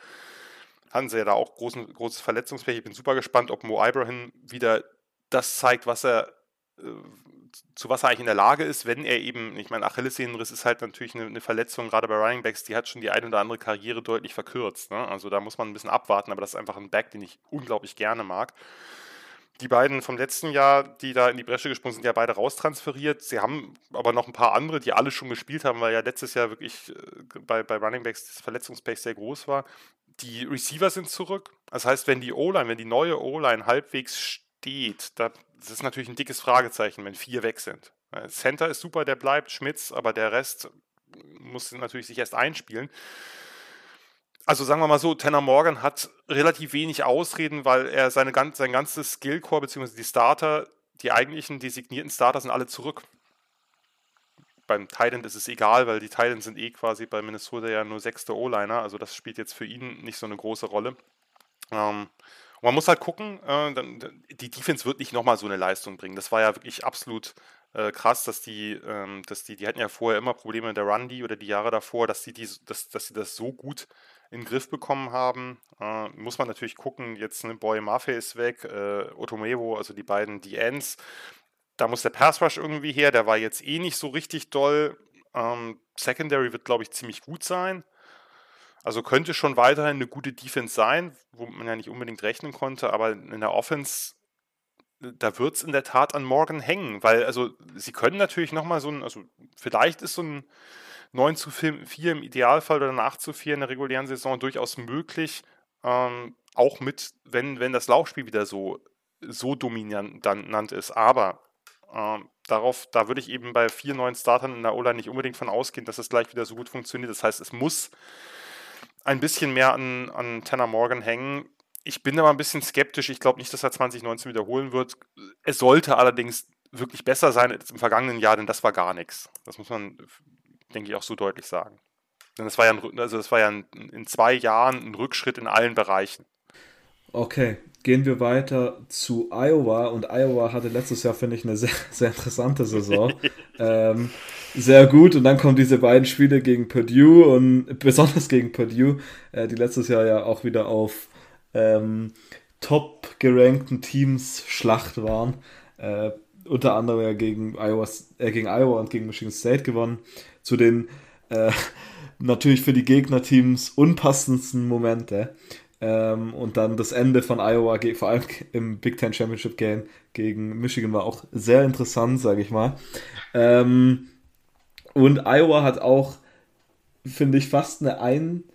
Hatten sie ja da auch großen, großes Verletzungspech. Ich bin super gespannt, ob Mo Ibrahim wieder das zeigt, was er äh, zu was er eigentlich in der Lage ist, wenn er eben, ich meine, Achillessehnenriss ist halt natürlich eine, eine, Verletzung, gerade bei Running Backs, die hat schon die eine oder andere Karriere deutlich verkürzt. Ne? Also da muss man ein bisschen abwarten, aber das ist einfach ein Back, den ich unglaublich gerne mag. Die beiden vom letzten Jahr, die da in die Bresche gesprungen sind, ja beide raustransferiert. Sie haben aber noch ein paar andere, die alle schon gespielt haben, weil ja letztes Jahr wirklich äh, bei, bei Running Backs das Verletzungspech sehr groß war. Die Receiver sind zurück. Das heißt, wenn die O-Line, wenn die neue O-Line halbwegs steht, da das ist natürlich ein dickes Fragezeichen, wenn vier weg sind. Äh, Center ist super, der bleibt, Schmitz, aber der Rest muss natürlich sich erst einspielen. Also sagen wir mal so, Tanner Morgan hat relativ wenig Ausreden, weil er seine, sein ganzes Skillcore bzw. die Starter, die eigentlichen designierten Starter sind alle zurück. Beim Titan ist es egal, weil die Titans sind eh quasi bei Minnesota ja nur sechste O-Liner, also das spielt jetzt für ihn nicht so eine große Rolle. Ähm, und man muss halt gucken, äh, die Defense wird nicht nochmal so eine Leistung bringen. Das war ja wirklich absolut äh, krass, dass die, ähm, dass die, die hatten ja vorher immer Probleme in der Run-D oder die Jahre davor, dass die, die dass, dass sie das so gut in den Griff bekommen haben. Äh, muss man natürlich gucken, jetzt ne, Boy Maffei ist weg, äh, Otomevo, also die beiden DNs. Da muss der Pass Rush irgendwie her, der war jetzt eh nicht so richtig doll. Ähm, Secondary wird, glaube ich, ziemlich gut sein. Also könnte schon weiterhin eine gute Defense sein, wo man ja nicht unbedingt rechnen konnte, aber in der Offense, da wird es in der Tat an Morgan hängen, weil also sie können natürlich nochmal so ein, also vielleicht ist so ein 9 zu 4 im Idealfall oder ein 8 zu 4 in der regulären Saison durchaus möglich, ähm, auch mit, wenn, wenn das Laufspiel wieder so, so dominant ist. Aber ähm, darauf, da würde ich eben bei vier neuen Startern in der O-Line nicht unbedingt von ausgehen, dass es gleich wieder so gut funktioniert. Das heißt, es muss ein bisschen mehr an, an Tanner Morgan hängen. Ich bin aber ein bisschen skeptisch. Ich glaube nicht, dass er 2019 wiederholen wird. Es sollte allerdings wirklich besser sein als im vergangenen Jahr, denn das war gar nichts. Das muss man, denke ich, auch so deutlich sagen. Denn das war ja, ein, also das war ja ein, in zwei Jahren ein Rückschritt in allen Bereichen. Okay, gehen wir weiter zu Iowa. Und Iowa hatte letztes Jahr, finde ich, eine sehr, sehr interessante Saison. ähm, sehr gut. Und dann kommen diese beiden Spiele gegen Purdue und besonders gegen Purdue, äh, die letztes Jahr ja auch wieder auf ähm, top gerankten Teams Schlacht waren. Äh, unter anderem ja gegen Iowa, äh, gegen Iowa und gegen Michigan State gewonnen. Zu den äh, natürlich für die Gegnerteams unpassendsten Momente. Ähm, und dann das Ende von Iowa, vor allem im Big Ten Championship Game gegen Michigan, war auch sehr interessant, sage ich mal. Ähm, und Iowa hat auch, finde ich, fast eine ein,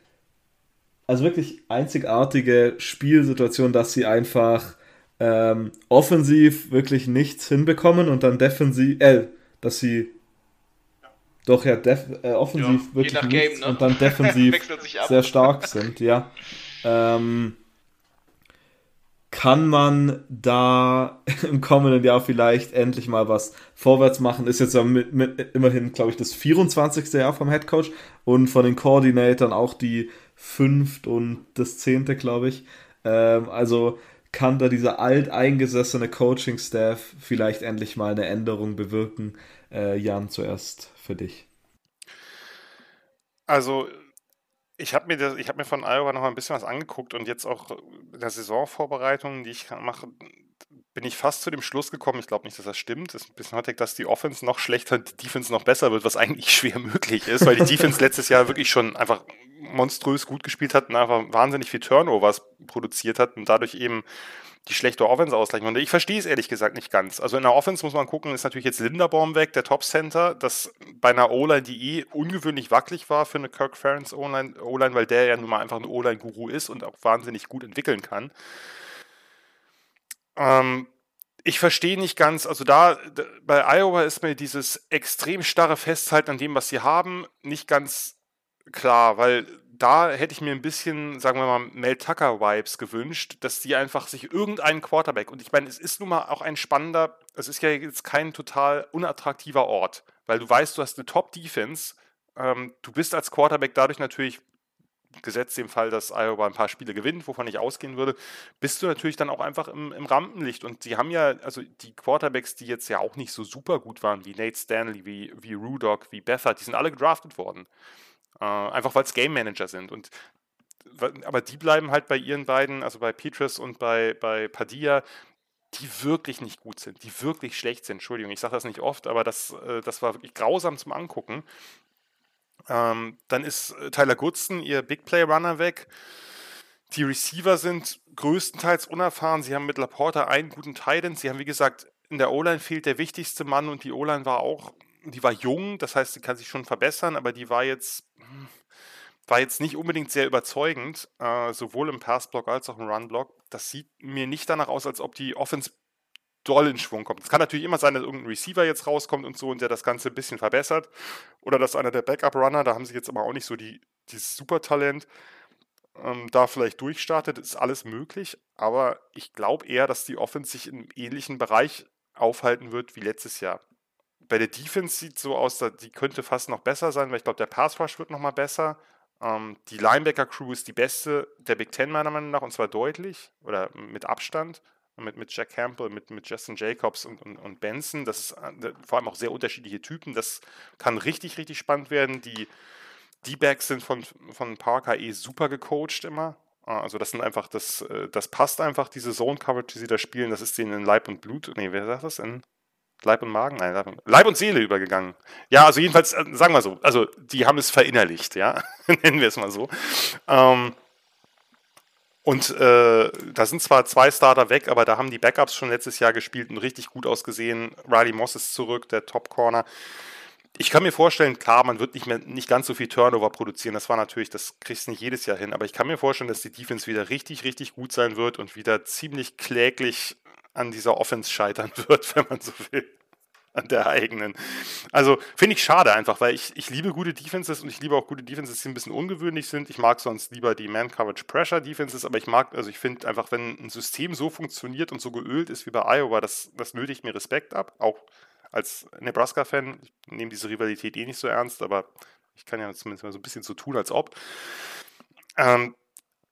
also wirklich einzigartige Spielsituation, dass sie einfach ähm, offensiv wirklich nichts hinbekommen und dann defensiv, äh, dass sie doch ja def, äh, offensiv ja, wirklich nichts Game, ne? und dann defensiv sehr stark sind, ja. Ähm, kann man da im kommenden Jahr vielleicht endlich mal was vorwärts machen. Ist jetzt mit, mit immerhin, glaube ich, das 24. Jahr vom Head Coach und von den Koordinatoren auch die fünft und das zehnte, glaube ich. Ähm, also kann da dieser alteingesessene Coaching-Staff vielleicht endlich mal eine Änderung bewirken. Äh, Jan, zuerst für dich. Also ich habe mir, hab mir von Iowa noch mal ein bisschen was angeguckt und jetzt auch in der Saisonvorbereitung, die ich mache, bin ich fast zu dem Schluss gekommen, ich glaube nicht, dass das stimmt, das ist ein bisschen hottig, dass die Offense noch schlechter, die Defense noch besser wird, was eigentlich schwer möglich ist, weil die Defense letztes Jahr wirklich schon einfach monströs gut gespielt hat und einfach wahnsinnig viel Turnovers produziert hat und dadurch eben die schlechte Offense ausgleichen konnte. Ich verstehe es ehrlich gesagt nicht ganz. Also in der Offense muss man gucken, ist natürlich jetzt Linderbaum weg, der Top-Center, das bei einer O-Line, die eh ungewöhnlich wackelig war für eine Kirk Ferentz O-Line, weil der ja nun mal einfach ein O-Line-Guru ist und auch wahnsinnig gut entwickeln kann. Ähm, ich verstehe nicht ganz, also da bei Iowa ist mir dieses extrem starre Festhalten an dem, was sie haben, nicht ganz klar, weil da hätte ich mir ein bisschen, sagen wir mal, Mel Tucker-Vibes gewünscht, dass die einfach sich irgendeinen Quarterback, und ich meine, es ist nun mal auch ein spannender, es ist ja jetzt kein total unattraktiver Ort, weil du weißt, du hast eine Top-Defense, ähm, du bist als Quarterback dadurch natürlich, gesetzt dem Fall, dass Iowa ein paar Spiele gewinnt, wovon ich ausgehen würde, bist du natürlich dann auch einfach im, im Rampenlicht. Und sie haben ja, also die Quarterbacks, die jetzt ja auch nicht so super gut waren, wie Nate Stanley, wie, wie Rudock, wie Bethard, die sind alle gedraftet worden. Äh, einfach weil es Game Manager sind. Und aber die bleiben halt bei ihren beiden, also bei Petrus und bei, bei Padilla, die wirklich nicht gut sind, die wirklich schlecht sind. Entschuldigung, ich sage das nicht oft, aber das, äh, das war wirklich grausam zum Angucken. Ähm, dann ist äh, Tyler Goodson, ihr Big Play Runner, weg. Die Receiver sind größtenteils unerfahren. Sie haben mit Laporta einen guten Titan. Sie haben, wie gesagt, in der O-Line fehlt der wichtigste Mann und die O-Line war auch die war jung, das heißt, sie kann sich schon verbessern, aber die war jetzt, war jetzt nicht unbedingt sehr überzeugend, äh, sowohl im Passblock als auch im Runblock. Das sieht mir nicht danach aus, als ob die Offense doll in Schwung kommt. Es kann natürlich immer sein, dass irgendein Receiver jetzt rauskommt und so und der das Ganze ein bisschen verbessert. Oder dass einer der Backup-Runner, da haben sie jetzt aber auch nicht so die, dieses Supertalent, ähm, da vielleicht durchstartet, ist alles möglich. Aber ich glaube eher, dass die Offense sich im ähnlichen Bereich aufhalten wird wie letztes Jahr bei der Defense sieht so aus, dass die könnte fast noch besser sein, weil ich glaube, der Pass Rush wird noch mal besser. Ähm, die Linebacker-Crew ist die beste der Big Ten meiner Meinung nach und zwar deutlich oder mit Abstand. Mit, mit Jack Campbell, mit, mit Justin Jacobs und, und, und Benson. Das ist äh, vor allem auch sehr unterschiedliche Typen. Das kann richtig, richtig spannend werden. Die die Backs sind von, von Parker eh super gecoacht immer. Ah, also das sind einfach, das, äh, das passt einfach, diese Zone-Coverage, die sie da spielen, das ist denen in Leib und Blut, nee, wer sagt das? In Leib und Magen? Nein, Leib und, Seele übergegangen. Ja, also jedenfalls, äh, sagen wir so, also die haben es verinnerlicht, ja, nennen wir es mal so. Ähm, und äh, da sind zwar zwei Starter weg, aber da haben die Backups schon letztes Jahr gespielt und richtig gut ausgesehen. Riley Moss ist zurück, der Top Corner ich kann mir vorstellen, klar, man wird nicht mehr nicht ganz so viel Turnover produzieren. Das war natürlich, das kriegst du nicht jedes Jahr hin, aber ich kann mir vorstellen, dass die Defense wieder richtig, richtig gut sein wird und wieder ziemlich kläglich an dieser Offense scheitern wird, wenn man so will. An der eigenen. Also finde ich schade einfach, weil ich, ich liebe gute Defenses und ich liebe auch gute Defenses, die ein bisschen ungewöhnlich sind. Ich mag sonst lieber die Man-Coverage-Pressure-Defenses, aber ich mag, also ich finde einfach, wenn ein System so funktioniert und so geölt ist wie bei Iowa, das, das nötigt mir Respekt ab. Auch als Nebraska-Fan, ich nehme diese Rivalität eh nicht so ernst, aber ich kann ja zumindest mal so ein bisschen so tun, als ob. Ähm,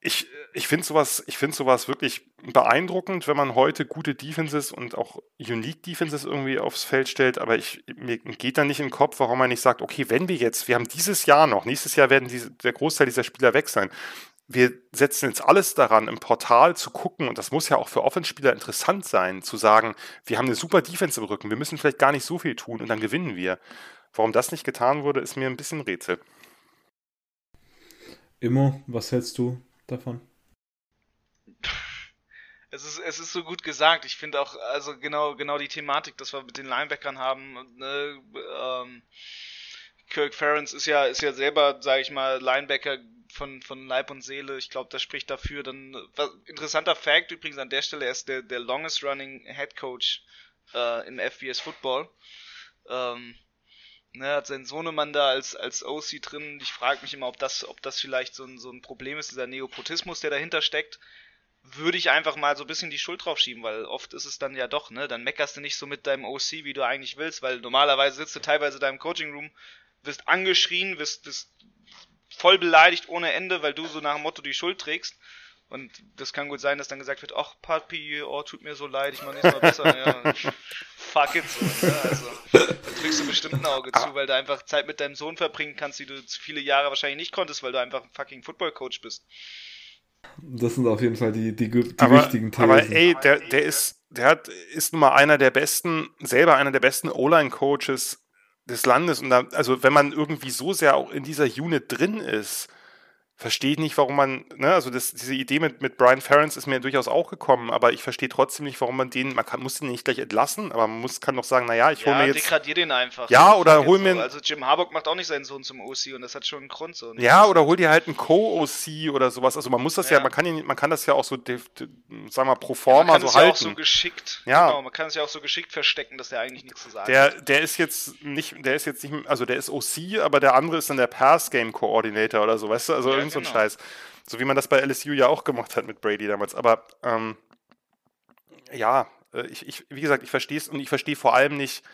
ich, ich finde sowas, find sowas wirklich beeindruckend, wenn man heute gute Defenses und auch Unique Defenses irgendwie aufs Feld stellt, aber ich, mir geht dann nicht in den Kopf, warum man nicht sagt, okay, wenn wir jetzt, wir haben dieses Jahr noch, nächstes Jahr werden diese, der Großteil dieser Spieler weg sein, wir setzen jetzt alles daran, im Portal zu gucken, und das muss ja auch für Offenspieler interessant sein, zu sagen, wir haben eine super Defense im Rücken, wir müssen vielleicht gar nicht so viel tun und dann gewinnen wir. Warum das nicht getan wurde, ist mir ein bisschen Rätsel. Immo, was hältst du davon? Es ist, es ist so gut gesagt. Ich finde auch, also genau, genau die Thematik, dass wir mit den Linebackern haben, ne, ähm, Kirk Ferentz ist ja, ist ja selber, sage ich mal, Linebacker von, von Leib und Seele. Ich glaube, das spricht dafür. Dann was, interessanter Fact übrigens an der Stelle, er ist der, der longest running Head Coach äh, im FBS Football. Ähm, ne, hat seinen Sohnemann da als, als OC drin. Ich frage mich immer, ob das, ob das vielleicht so ein, so ein Problem ist, dieser Neopotismus, der dahinter steckt. Würde ich einfach mal so ein bisschen die Schuld drauf schieben, weil oft ist es dann ja doch, ne? Dann meckerst du nicht so mit deinem OC, wie du eigentlich willst, weil normalerweise sitzt du teilweise in deinem Coaching Room, wirst angeschrien, wirst, wirst voll beleidigt ohne Ende, weil du so nach dem Motto die Schuld trägst. Und das kann gut sein, dass dann gesagt wird, ach Papi, oh, tut mir so leid, ich mach nächstes Mal besser. ja, fuck it so. Ja, also, da drückst du bestimmt ein Auge zu, weil du einfach Zeit mit deinem Sohn verbringen kannst, die du viele Jahre wahrscheinlich nicht konntest, weil du einfach ein fucking Football-Coach bist. Das sind auf jeden Fall die, die, die aber, wichtigen Thesen. Aber ey, der, der ist, der hat, ist nun mal einer der besten, selber einer der besten O-Line-Coaches des Landes. Und da, also wenn man irgendwie so sehr auch in dieser Unit drin ist, verstehe ich nicht, warum man, ne, also das, diese Idee mit, mit Brian Ferentz ist mir durchaus auch gekommen, aber ich verstehe trotzdem nicht, warum man den, man kann, muss den nicht gleich entlassen, aber man muss, kann doch sagen, naja, ich hole ja, mir jetzt... degradier den einfach. Ja, oder hol mir... So. Also Jim Harbaugh macht auch nicht seinen Sohn zum OC und das hat schon einen Grund so. Ne? Ja, oder hol dir halt einen Co-OC oder sowas, also man muss das ja, ja man, kann ihn, man kann das ja auch so, sagen wir mal, pro forma ja, man kann so halten. Ja auch so geschickt, ja. genau, man kann es ja auch so geschickt verstecken, dass der eigentlich nichts zu sagen der, hat. Der ist jetzt nicht, der ist jetzt nicht, also der ist OC, aber der andere ist dann der Pass-Game-Coordinator oder so, weißt du, also irgend so ein genau. Scheiß. So wie man das bei LSU ja auch gemacht hat mit Brady damals. Aber ähm, ja, äh, ich, ich, wie gesagt, ich verstehe es und ich verstehe vor allem nicht,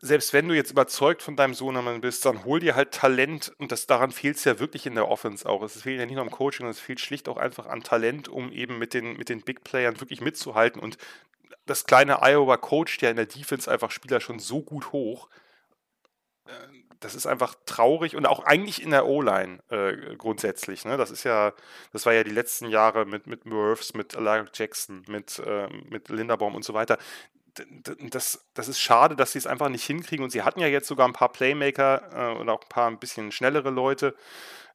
selbst wenn du jetzt überzeugt von deinem Sohnemann bist, dann hol dir halt Talent und das daran fehlt es ja wirklich in der Offense auch. Es fehlt ja nicht nur am Coaching, sondern es fehlt schlicht auch einfach an Talent, um eben mit den, mit den Big Playern wirklich mitzuhalten. Und das kleine Iowa coacht ja in der Defense einfach Spieler schon so gut hoch. Das ist einfach traurig und auch eigentlich in der O-Line äh, grundsätzlich. Ne? Das ist ja, das war ja die letzten Jahre mit, mit Murphs, mit Alaric Jackson, mit, äh, mit Linderbaum und so weiter. Das, das ist schade, dass sie es einfach nicht hinkriegen. Und sie hatten ja jetzt sogar ein paar Playmaker äh, und auch ein paar ein bisschen schnellere Leute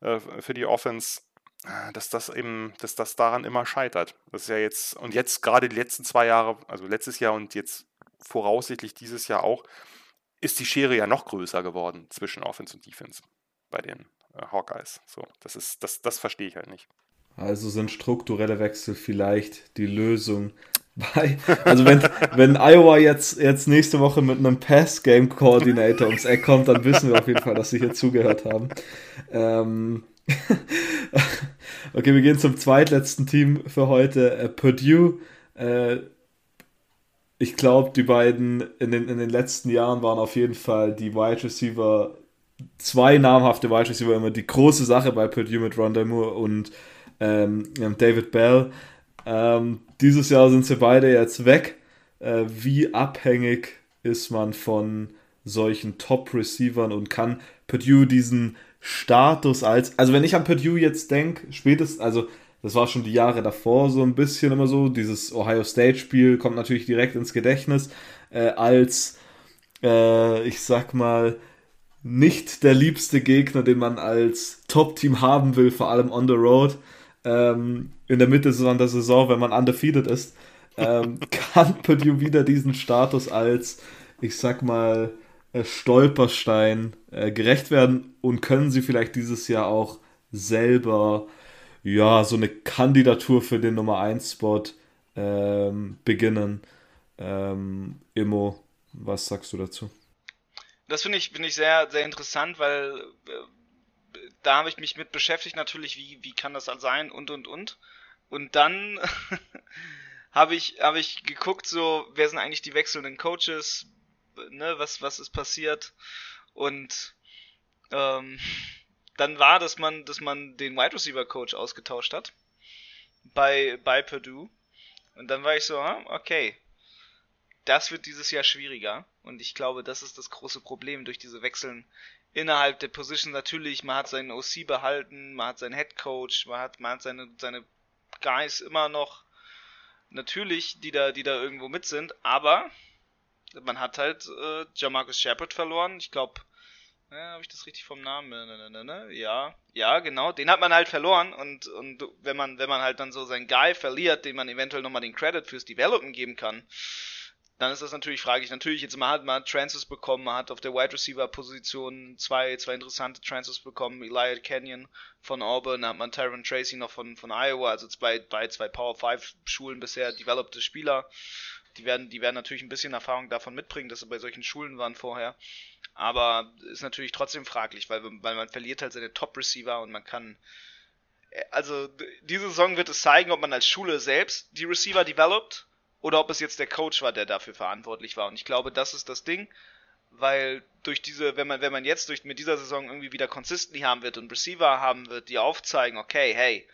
äh, für die Offense äh, dass das eben, dass das daran immer scheitert. Das ist ja jetzt, und jetzt gerade die letzten zwei Jahre, also letztes Jahr und jetzt voraussichtlich dieses Jahr auch, ist die Schere ja noch größer geworden zwischen Offense und Defense bei den äh, Hawkeyes. So, das ist, das, das verstehe ich halt nicht. Also sind strukturelle Wechsel vielleicht die Lösung bei. Also wenn, wenn Iowa jetzt, jetzt nächste Woche mit einem Pass-Game-Coordinator ums Eck kommt, dann wissen wir auf jeden Fall, dass sie hier zugehört haben. Ähm okay, wir gehen zum zweitletzten Team für heute. Äh, Purdue. Äh, ich glaube, die beiden in den, in den letzten Jahren waren auf jeden Fall die Wide Receiver, zwei namhafte Wide Receiver immer die große Sache bei Purdue mit Rondell Moore und ähm, David Bell. Ähm, dieses Jahr sind sie beide jetzt weg. Äh, wie abhängig ist man von solchen Top-Receivern und kann Purdue diesen Status als, also wenn ich an Purdue jetzt denke, spätestens, also das war schon die Jahre davor so ein bisschen immer so, dieses Ohio State Spiel kommt natürlich direkt ins Gedächtnis, äh, als, äh, ich sag mal, nicht der liebste Gegner, den man als Top-Team haben will, vor allem on the road, ähm, in der Mitte der Saison, wenn man undefeated ist, ähm, kann Purdue wieder diesen Status als, ich sag mal, äh, Stolperstein äh, gerecht werden und können sie vielleicht dieses Jahr auch selber ja so eine Kandidatur für den Nummer 1 Spot ähm, beginnen. Ähm, Immo, was sagst du dazu? Das finde ich, finde ich sehr, sehr interessant, weil äh, da habe ich mich mit beschäftigt natürlich, wie, wie kann das sein und und und. Und dann habe ich, habe ich geguckt, so, wer sind eigentlich die wechselnden Coaches, ne, was, was ist passiert. Und ähm, dann war, dass man, dass man den Wide Receiver Coach ausgetauscht hat bei, bei Purdue. Und dann war ich so, okay, das wird dieses Jahr schwieriger. Und ich glaube, das ist das große Problem durch diese Wechseln innerhalb der Position. Natürlich, man hat seinen OC behalten, man hat seinen Head Coach, man hat, man hat seine, seine Guys immer noch. Natürlich, die da, die da irgendwo mit sind, aber man hat halt äh, Jamarcus Shepard verloren. Ich glaube, ja, habe ich das richtig vom Namen? Ne, ne, ne, ja, ja, genau. Den hat man halt verloren und, und wenn man, wenn man halt dann so seinen Guy verliert, den man eventuell nochmal den Credit fürs Developen geben kann, dann ist das natürlich fraglich. Natürlich, jetzt man hat man Transfers bekommen, man hat auf der Wide Receiver Position zwei, zwei interessante Transfers bekommen, Elijah Canyon von Auburn, dann hat man Tyron Tracy noch von, von Iowa, also zwei, bei zwei Power 5 Schulen bisher developte Spieler die werden, die werden natürlich ein bisschen Erfahrung davon mitbringen, dass sie bei solchen Schulen waren vorher. Aber ist natürlich trotzdem fraglich, weil, weil man verliert halt seine Top-Receiver und man kann. Äh, also, diese Saison wird es zeigen, ob man als Schule selbst die Receiver developt oder ob es jetzt der Coach war, der dafür verantwortlich war. Und ich glaube, das ist das Ding, weil durch diese, wenn man, wenn man jetzt durch, mit dieser Saison irgendwie wieder Consistency haben wird und Receiver haben wird, die aufzeigen, okay, hey,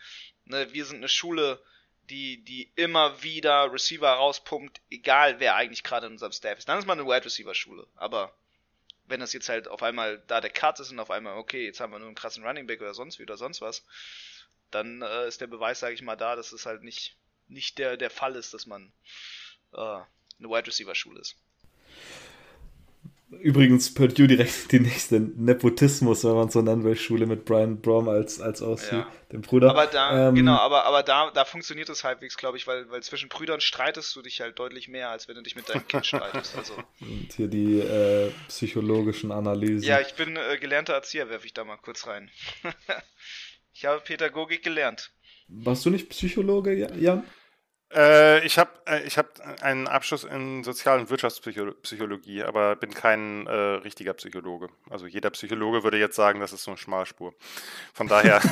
ne, wir sind eine Schule, die, die immer wieder Receiver rauspumpt, egal wer eigentlich gerade in unserem Staff ist. Dann ist man eine Wide Receiver Schule. Aber wenn das jetzt halt auf einmal da der Cut ist und auf einmal, okay, jetzt haben wir nur einen krassen Running Back oder sonst wie oder sonst was, dann äh, ist der Beweis, sage ich mal, da, dass es halt nicht, nicht der, der Fall ist, dass man äh, eine Wide Receiver Schule ist. Übrigens Purdue direkt die nächste Nepotismus, wenn man so nennen will, Schule mit Brian Brom als, als OC, ja. dem Bruder. Aber da, ähm, genau, aber, aber da, da funktioniert es halbwegs, glaube ich, weil, weil zwischen Brüdern streitest du dich halt deutlich mehr, als wenn du dich mit deinem Kind streitest. Also. Und hier die äh, psychologischen Analysen. Ja, ich bin äh, gelernter Erzieher, werfe ich da mal kurz rein. ich habe Pädagogik gelernt. Warst du nicht Psychologe, Jan? Äh, ich habe äh, ich hab einen Abschluss in Sozial- und Wirtschaftspsychologie, aber bin kein äh, richtiger Psychologe. Also jeder Psychologe würde jetzt sagen, das ist so eine Schmalspur. Von daher.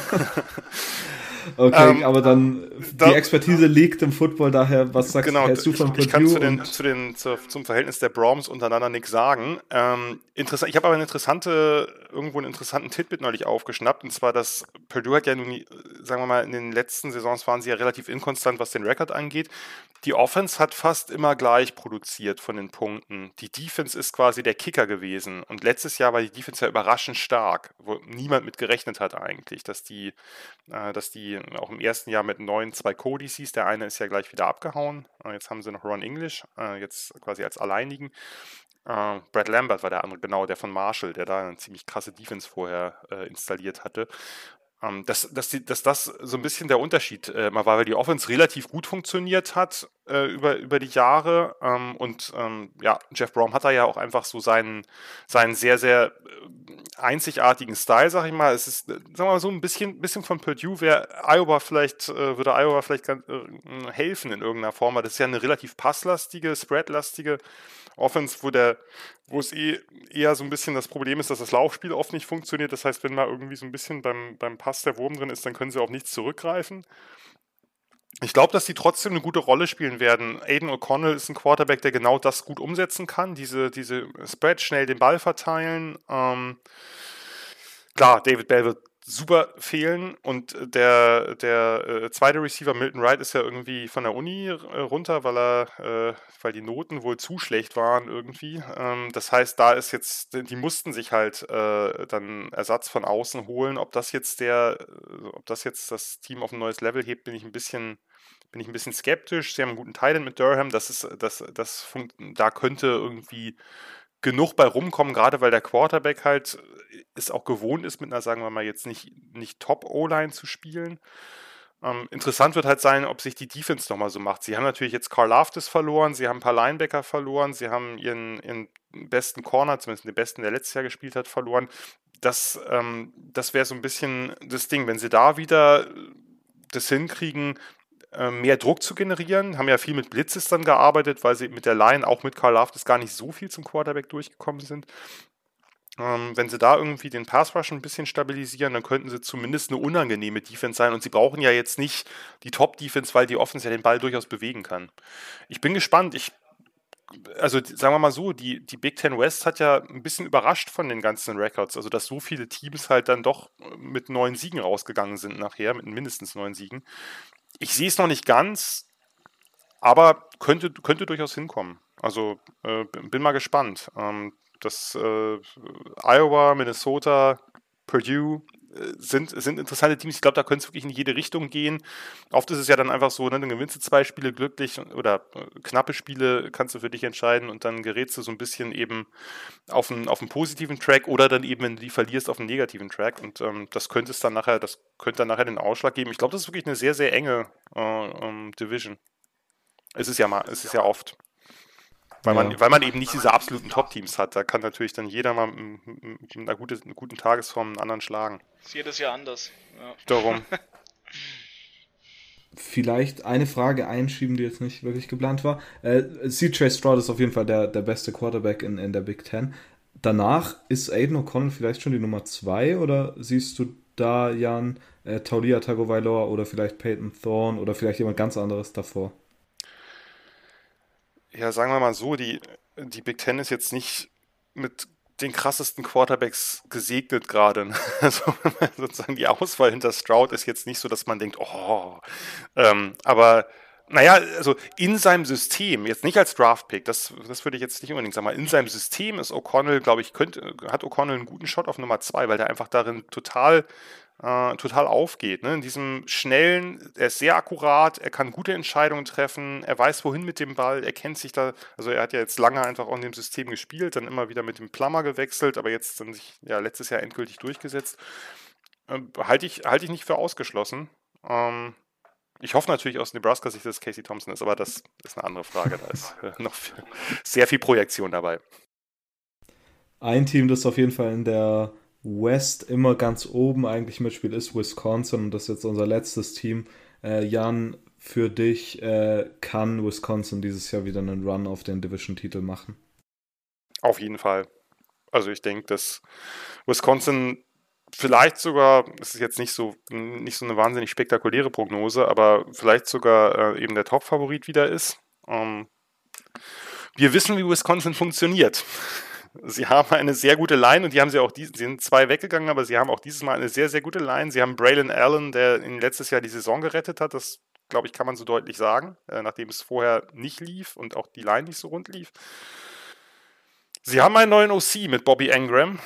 okay, ähm, aber dann die da, Expertise liegt im Football, daher, was sagst genau, du von Purdue? Ich kann zu den, zu den, zu, zum Verhältnis der Broms untereinander nichts sagen. Ähm, interessant, ich habe aber eine interessante, irgendwo einen interessanten Titbit neulich aufgeschnappt, und zwar, dass Purdue hat ja nun, sagen wir mal, in den letzten Saisons waren sie ja relativ inkonstant, was den Rekord angeht. Die Offense hat fast immer gleich produziert von den Punkten. Die Defense ist quasi der Kicker gewesen. Und letztes Jahr war die Defense ja überraschend stark, wo niemand mit gerechnet hat eigentlich, dass die, äh, dass die auch im ersten Jahr mit neun, zwei hieß. Der eine ist ja gleich wieder abgehauen. Äh, jetzt haben sie noch Ron English, äh, jetzt quasi als alleinigen. Uh, Brad Lambert war der andere, genau, der von Marshall, der da eine ziemlich krasse Defense vorher äh, installiert hatte. Ähm, dass, dass, die, dass das so ein bisschen der Unterschied äh, mal war, weil die Offense relativ gut funktioniert hat äh, über, über die Jahre. Ähm, und ähm, ja, Jeff Brown hat da ja auch einfach so seinen, seinen sehr, sehr äh, einzigartigen Style, sag ich mal. Es ist, äh, sagen wir mal so, ein bisschen, bisschen von Purdue wäre Iowa vielleicht, äh, würde Iowa vielleicht ganz, äh, helfen in irgendeiner Form, weil das ist ja eine relativ passlastige, spreadlastige Offense, wo der, wo es eh eher so ein bisschen das Problem ist, dass das Laufspiel oft nicht funktioniert. Das heißt, wenn mal irgendwie so ein bisschen beim, beim Pass der Wurm drin ist, dann können sie auf nichts zurückgreifen. Ich glaube, dass sie trotzdem eine gute Rolle spielen werden. Aiden O'Connell ist ein Quarterback, der genau das gut umsetzen kann. Diese, diese Spread, schnell den Ball verteilen. Ähm, klar, David Bell wird super fehlen und der, der äh, zweite Receiver Milton Wright ist ja irgendwie von der Uni äh, runter, weil er, äh, weil die Noten wohl zu schlecht waren irgendwie. Ähm, das heißt, da ist jetzt, die mussten sich halt äh, dann Ersatz von außen holen. Ob das jetzt der, äh, ob das jetzt das Team auf ein neues Level hebt, bin ich ein bisschen, bin ich ein bisschen skeptisch. Sie haben einen guten Teil mit Durham, das ist, das, das da könnte irgendwie genug bei rumkommen, gerade weil der Quarterback halt äh, es auch gewohnt ist, mit einer, sagen wir mal, jetzt nicht, nicht Top-O-Line zu spielen. Ähm, interessant wird halt sein, ob sich die Defense nochmal so macht. Sie haben natürlich jetzt Carl Laftis verloren, sie haben ein paar Linebacker verloren, sie haben ihren, ihren besten Corner, zumindest den besten, der letztes Jahr gespielt hat, verloren. Das, ähm, das wäre so ein bisschen das Ding. Wenn sie da wieder das hinkriegen, mehr Druck zu generieren. Haben ja viel mit Blitzes dann gearbeitet, weil sie mit der Line, auch mit Karl Laftis, gar nicht so viel zum Quarterback durchgekommen sind. Ähm, wenn sie da irgendwie den Pass Rush ein bisschen stabilisieren, dann könnten sie zumindest eine unangenehme Defense sein. Und sie brauchen ja jetzt nicht die Top-Defense, weil die Offense ja den Ball durchaus bewegen kann. Ich bin gespannt. Ich also sagen wir mal so, die, die Big Ten West hat ja ein bisschen überrascht von den ganzen Records. Also, dass so viele Teams halt dann doch mit neun Siegen rausgegangen sind nachher, mit mindestens neun Siegen. Ich sehe es noch nicht ganz, aber könnte, könnte durchaus hinkommen. Also äh, bin mal gespannt. Ähm, das äh, Iowa, Minnesota, Purdue sind, sind interessante Teams. Ich glaube, da könnte es wirklich in jede Richtung gehen. Oft ist es ja dann einfach so, ne, dann gewinnst du zwei Spiele glücklich oder äh, knappe Spiele kannst du für dich entscheiden und dann gerätst du so ein bisschen eben auf einen, auf einen positiven Track oder dann eben, wenn du die verlierst, auf einen negativen Track. Und ähm, das könnte es dann nachher, das könnte dann nachher den Ausschlag geben. Ich glaube, das ist wirklich eine sehr, sehr enge äh, um, ähm, Division. Es ist ja mal, es ist ja oft. Weil, ja. man, weil man eben nicht diese absoluten Top-Teams hat. Da kann natürlich dann jeder mal mit einer, gute, einer guten Tagesform einen anderen schlagen. Ist jedes Jahr anders. Ja. Darum. Vielleicht eine Frage einschieben, die jetzt nicht wirklich geplant war. Äh, CJ Stroud ist auf jeden Fall der, der beste Quarterback in, in der Big Ten. Danach ist Aiden O'Connell vielleicht schon die Nummer 2 oder siehst du da Jan äh, Taulia Tagovailoa oder vielleicht Peyton Thorne oder vielleicht jemand ganz anderes davor? Ja, sagen wir mal so, die, die Big Ten ist jetzt nicht mit den krassesten Quarterbacks gesegnet gerade. Also sozusagen die Auswahl hinter Stroud ist jetzt nicht so, dass man denkt, oh, ähm, aber naja, also in seinem System, jetzt nicht als Draftpick, das, das würde ich jetzt nicht unbedingt sagen, aber in seinem System ist O'Connell, glaube ich, könnte, hat O'Connell einen guten Shot auf Nummer zwei, weil der einfach darin total äh, total aufgeht. Ne? In diesem schnellen, er ist sehr akkurat, er kann gute Entscheidungen treffen, er weiß, wohin mit dem Ball, er kennt sich da, also er hat ja jetzt lange einfach auch in dem System gespielt, dann immer wieder mit dem Plummer gewechselt, aber jetzt dann sich ja letztes Jahr endgültig durchgesetzt. Äh, halte ich, halt ich nicht für ausgeschlossen. Ähm, ich hoffe natürlich aus Nebraska Sicht, dass Casey Thompson ist, aber das ist eine andere Frage. Da ist äh, noch sehr viel Projektion dabei. Ein Team, das auf jeden Fall in der West immer ganz oben eigentlich mitspielt, ist Wisconsin. Und das ist jetzt unser letztes Team. Äh, Jan, für dich äh, kann Wisconsin dieses Jahr wieder einen Run auf den Division-Titel machen? Auf jeden Fall. Also ich denke, dass Wisconsin vielleicht sogar, das ist jetzt nicht so, nicht so eine wahnsinnig spektakuläre Prognose, aber vielleicht sogar äh, eben der Top-Favorit wieder ist. Ähm, wir wissen, wie Wisconsin funktioniert. Sie haben eine sehr gute Line und die haben sie auch, die, sind zwei weggegangen, aber sie haben auch dieses Mal eine sehr, sehr gute Line. Sie haben Braylon Allen, der in letztes Jahr die Saison gerettet hat. Das, glaube ich, kann man so deutlich sagen, äh, nachdem es vorher nicht lief und auch die Line nicht so rund lief. Sie haben einen neuen OC mit Bobby Engram,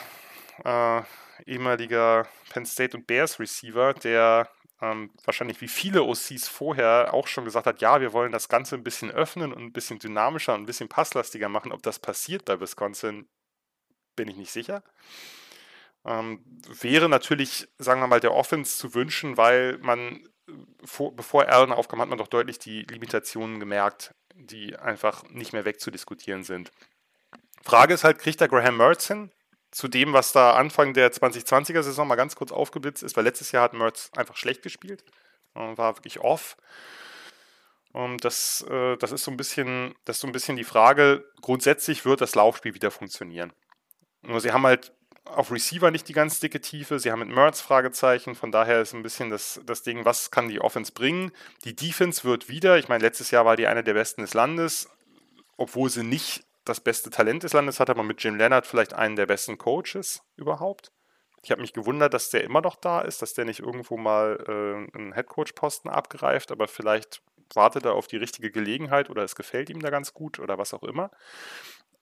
äh, ehemaliger Penn State und Bears Receiver, der ähm, wahrscheinlich wie viele OCs vorher auch schon gesagt hat, ja, wir wollen das Ganze ein bisschen öffnen und ein bisschen dynamischer und ein bisschen passlastiger machen. Ob das passiert bei Wisconsin, bin ich nicht sicher. Ähm, wäre natürlich, sagen wir mal, der Offense zu wünschen, weil man, vor, bevor Allen aufkam, hat man doch deutlich die Limitationen gemerkt, die einfach nicht mehr wegzudiskutieren sind. Frage ist halt, kriegt der Graham Mertz hin? Zu dem, was da Anfang der 2020er Saison mal ganz kurz aufgeblitzt ist, weil letztes Jahr hat Mertz einfach schlecht gespielt, war wirklich off. Und das, äh, das, ist so ein bisschen, das ist so ein bisschen die Frage. Grundsätzlich wird das Laufspiel wieder funktionieren. Nur sie haben halt auf Receiver nicht die ganz dicke Tiefe. Sie haben mit Mertz Fragezeichen. Von daher ist ein bisschen das, das Ding, was kann die Offense bringen? Die Defense wird wieder, ich meine, letztes Jahr war die eine der besten des Landes, obwohl sie nicht das beste Talent des Landes hat, aber mit Jim Leonard vielleicht einen der besten Coaches überhaupt. Ich habe mich gewundert, dass der immer noch da ist, dass der nicht irgendwo mal äh, einen Headcoach-Posten abgreift, aber vielleicht wartet er auf die richtige Gelegenheit oder es gefällt ihm da ganz gut oder was auch immer.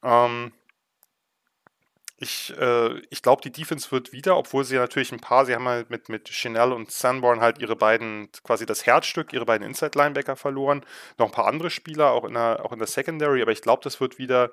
Ähm, ich, äh, ich glaube, die Defense wird wieder, obwohl sie natürlich ein paar, sie haben halt mit, mit Chanel und Sanborn halt ihre beiden, quasi das Herzstück, ihre beiden Inside-Linebacker verloren. Noch ein paar andere Spieler, auch in der, auch in der Secondary, aber ich glaube, das wird wieder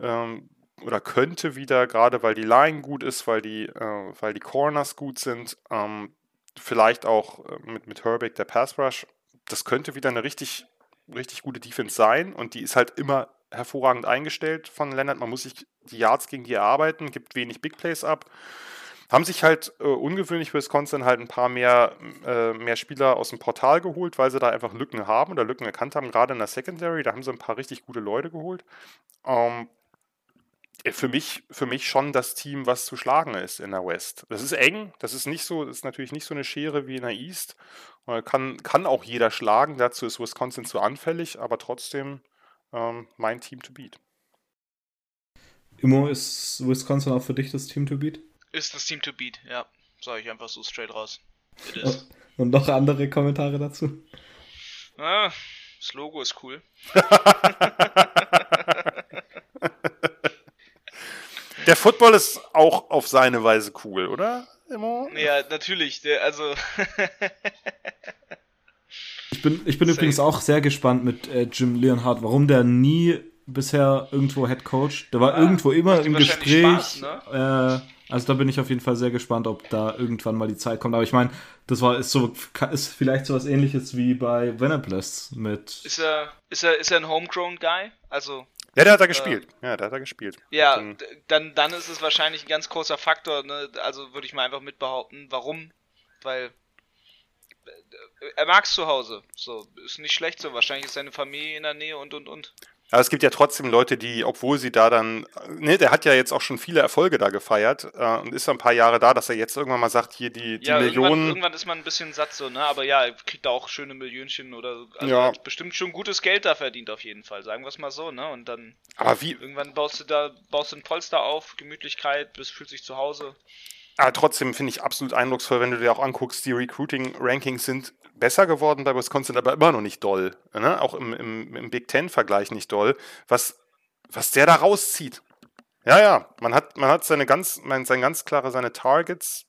ähm, oder könnte wieder, gerade weil die Line gut ist, weil die, äh, weil die Corners gut sind, ähm, vielleicht auch äh, mit, mit Herbeck der Pass Rush, das könnte wieder eine richtig, richtig gute Defense sein und die ist halt immer hervorragend eingestellt von Leonard. Man muss sich die Yards gegen die erarbeiten, gibt wenig Big Plays ab. Haben sich halt äh, ungewöhnlich für Wisconsin halt ein paar mehr, äh, mehr Spieler aus dem Portal geholt, weil sie da einfach Lücken haben oder Lücken erkannt haben, gerade in der Secondary. Da haben sie ein paar richtig gute Leute geholt. Ähm, für mich, für mich schon das Team, was zu schlagen ist in der West. Das ist eng, das ist nicht so, das ist natürlich nicht so eine Schere wie in der East. Kann, kann auch jeder schlagen, dazu ist Wisconsin zu anfällig, aber trotzdem ähm, mein Team to beat. Immo, ist Wisconsin auch für dich das Team to beat? Ist das Team to beat, ja. Sage ich einfach so straight raus. Und noch andere Kommentare dazu? Ah, das Logo ist cool. Der Football ist auch auf seine Weise cool, oder? Immo? Ja, natürlich. Der, also Ich bin, ich bin übrigens auch sehr gespannt mit äh, Jim Leonhardt, warum der nie bisher irgendwo Head Coach. Der war ja, irgendwo immer im Gespräch. Spaß, ne? äh, also da bin ich auf jeden Fall sehr gespannt, ob da irgendwann mal die Zeit kommt. Aber ich meine, das war ist so ist vielleicht so was ähnliches wie bei Venables mit. Ist er ist er ist er ein Homegrown Guy? Also ja, der hat da gespielt. Äh, ja, der hat da gespielt. Ja, dann, dann, dann ist es wahrscheinlich ein ganz großer Faktor. Ne? Also würde ich mal einfach mitbehaupten. Warum? Weil er mag es zu Hause. So, ist nicht schlecht so. Wahrscheinlich ist seine Familie in der Nähe und und und. Aber es gibt ja trotzdem Leute, die, obwohl sie da dann, ne, der hat ja jetzt auch schon viele Erfolge da gefeiert äh, und ist ein paar Jahre da, dass er jetzt irgendwann mal sagt, hier die, die ja, Millionen. Irgendwann, irgendwann, ist man ein bisschen satt so, ne? Aber ja, er kriegt da auch schöne Millionchen oder also ja. hat bestimmt schon gutes Geld da verdient auf jeden Fall, sagen wir es mal so, ne? Und dann Aber wie? irgendwann baust du da, baust du ein Polster auf, Gemütlichkeit, bist, fühlst dich zu Hause. Aber trotzdem finde ich absolut eindrucksvoll, wenn du dir auch anguckst, die Recruiting-Rankings sind besser geworden bei Wisconsin, aber immer noch nicht doll. Ne? Auch im, im, im Big Ten-Vergleich nicht doll. Was, was der da rauszieht. Ja, ja, man hat, man hat seine ganz, man, sein ganz klare seine Targets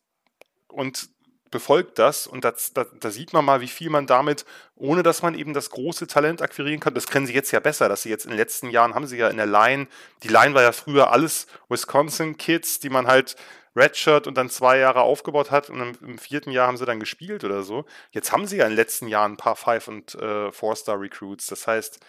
und befolgt das und da, da, da, sieht man mal, wie viel man damit, ohne dass man eben das große Talent akquirieren kann, das kennen sie jetzt ja besser, dass sie jetzt in den letzten Jahren haben sie ja in der Line, die Line war ja früher alles Wisconsin-Kids, die man halt Redshirt und dann zwei Jahre aufgebaut hat und im, im, vierten Jahr haben sie dann gespielt oder so. Jetzt haben sie ja in den letzten Jahren ein paar Five- und äh, Four-Star-Recruits. Das heißt,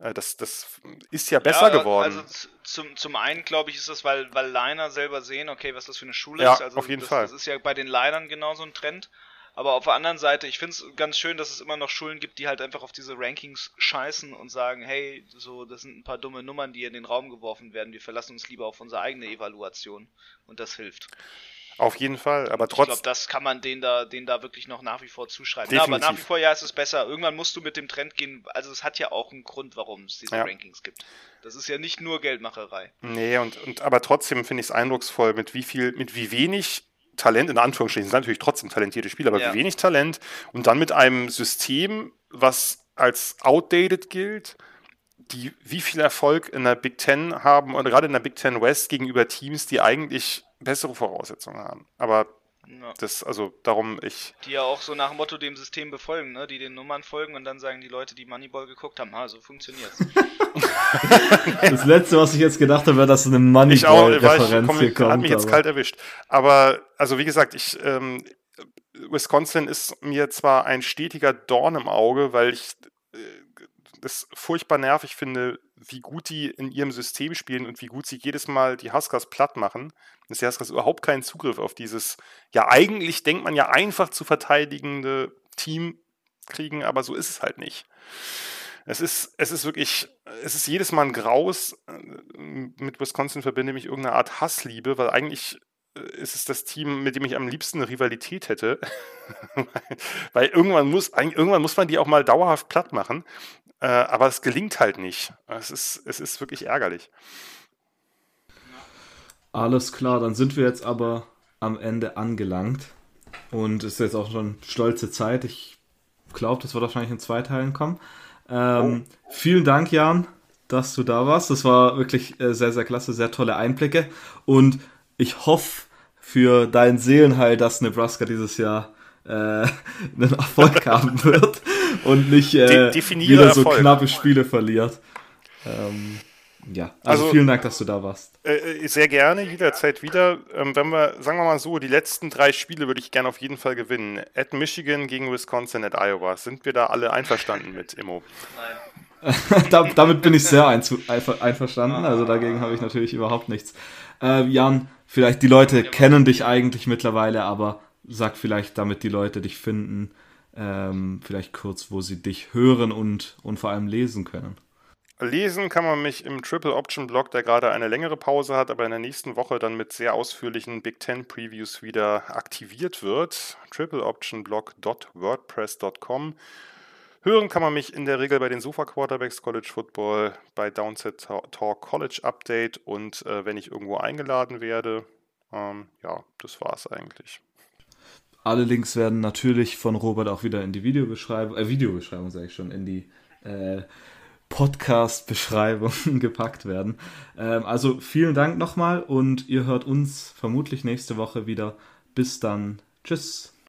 äh, das, das ist ja besser ja, geworden. Also zum, zum einen, glaube ich, ist das, weil, weil Liner selber sehen, okay, was das für eine Schule ja, ist. Also auf jeden das, Fall. Das ist ja bei den Linern genauso ein Trend. Aber auf der anderen Seite, ich finde es ganz schön, dass es immer noch Schulen gibt, die halt einfach auf diese Rankings scheißen und sagen, hey, so, das sind ein paar dumme Nummern, die in den Raum geworfen werden. Wir verlassen uns lieber auf unsere eigene Evaluation. Und das hilft. Auf jeden Fall, aber trotzdem. Ich glaube, das kann man denen da, denen da wirklich noch nach wie vor zuschreiben. Ja, aber nach wie vor, ja, ist es besser. Irgendwann musst du mit dem Trend gehen. Also, es hat ja auch einen Grund, warum es diese ja. Rankings gibt. Das ist ja nicht nur Geldmacherei. Nee, und, und aber trotzdem finde ich es eindrucksvoll, mit wie viel, mit wie wenig Talent, in Anführungsstrichen, sind natürlich trotzdem talentierte Spieler, aber ja. wie wenig Talent und dann mit einem System, was als outdated gilt, die wie viel Erfolg in der Big Ten haben und gerade in der Big Ten West gegenüber Teams, die eigentlich bessere Voraussetzungen haben. Aber ja. Das, also darum ich. Die ja auch so nach dem Motto dem System befolgen, ne? Die den Nummern folgen und dann sagen die Leute, die Moneyball geguckt haben, ha, so funktioniert's. das letzte, was ich jetzt gedacht habe, wäre, dass eine Moneyball-Referenz hier kommt. Hat mich jetzt kalt erwischt. Aber, also wie gesagt, ich, ähm, Wisconsin ist mir zwar ein stetiger Dorn im Auge, weil ich äh, das furchtbar nervig finde, wie gut die in ihrem System spielen und wie gut sie jedes Mal die Huskers platt machen. Dass die Huskers überhaupt keinen Zugriff auf dieses, ja, eigentlich denkt man ja einfach zu verteidigende Team kriegen, aber so ist es halt nicht. Es ist, es ist wirklich, es ist jedes Mal ein Graus. Mit Wisconsin verbinde ich irgendeine Art Hassliebe, weil eigentlich äh, ist es das Team, mit dem ich am liebsten eine Rivalität hätte. weil irgendwann muss, irgendwann muss man die auch mal dauerhaft platt machen. Äh, aber es gelingt halt nicht. Es ist, es ist wirklich ärgerlich. Alles klar, dann sind wir jetzt aber am Ende angelangt. Und es ist jetzt auch schon stolze Zeit. Ich glaube, das wird wahrscheinlich in zwei Teilen kommen. Ähm, oh. Vielen Dank, Jan, dass du da warst. Das war wirklich äh, sehr, sehr klasse, sehr tolle Einblicke. Und ich hoffe für dein Seelenheil, dass Nebraska dieses Jahr äh, einen Erfolg haben wird und nicht äh, wieder so Erfolg. knappe Spiele verliert. Ähm, ja, also, also, vielen Dank, dass du da warst. Äh, äh, sehr gerne, jederzeit wieder. Ähm, wenn wir, sagen wir mal so, die letzten drei Spiele würde ich gerne auf jeden Fall gewinnen. At Michigan gegen Wisconsin, at Iowa. Sind wir da alle einverstanden mit, Immo? Nein. damit bin ich sehr einverstanden, also dagegen habe ich natürlich überhaupt nichts. Äh, Jan, vielleicht die Leute kennen dich eigentlich mittlerweile, aber sag vielleicht, damit die Leute dich finden, ähm, vielleicht kurz, wo sie dich hören und, und vor allem lesen können. Lesen kann man mich im Triple Option Blog, der gerade eine längere Pause hat, aber in der nächsten Woche dann mit sehr ausführlichen Big Ten Previews wieder aktiviert wird. tripleoptionblog.wordpress.com. Hören kann man mich in der Regel bei den Sofa Quarterbacks College Football, bei Downset Talk College Update und äh, wenn ich irgendwo eingeladen werde. Ähm, ja, das war's eigentlich. Alle Links werden natürlich von Robert auch wieder in die Videobeschreibung, äh, Videobeschreibung sage ich schon, in die äh, Podcast-Beschreibung gepackt werden. Ähm, also vielen Dank nochmal und ihr hört uns vermutlich nächste Woche wieder. Bis dann. Tschüss.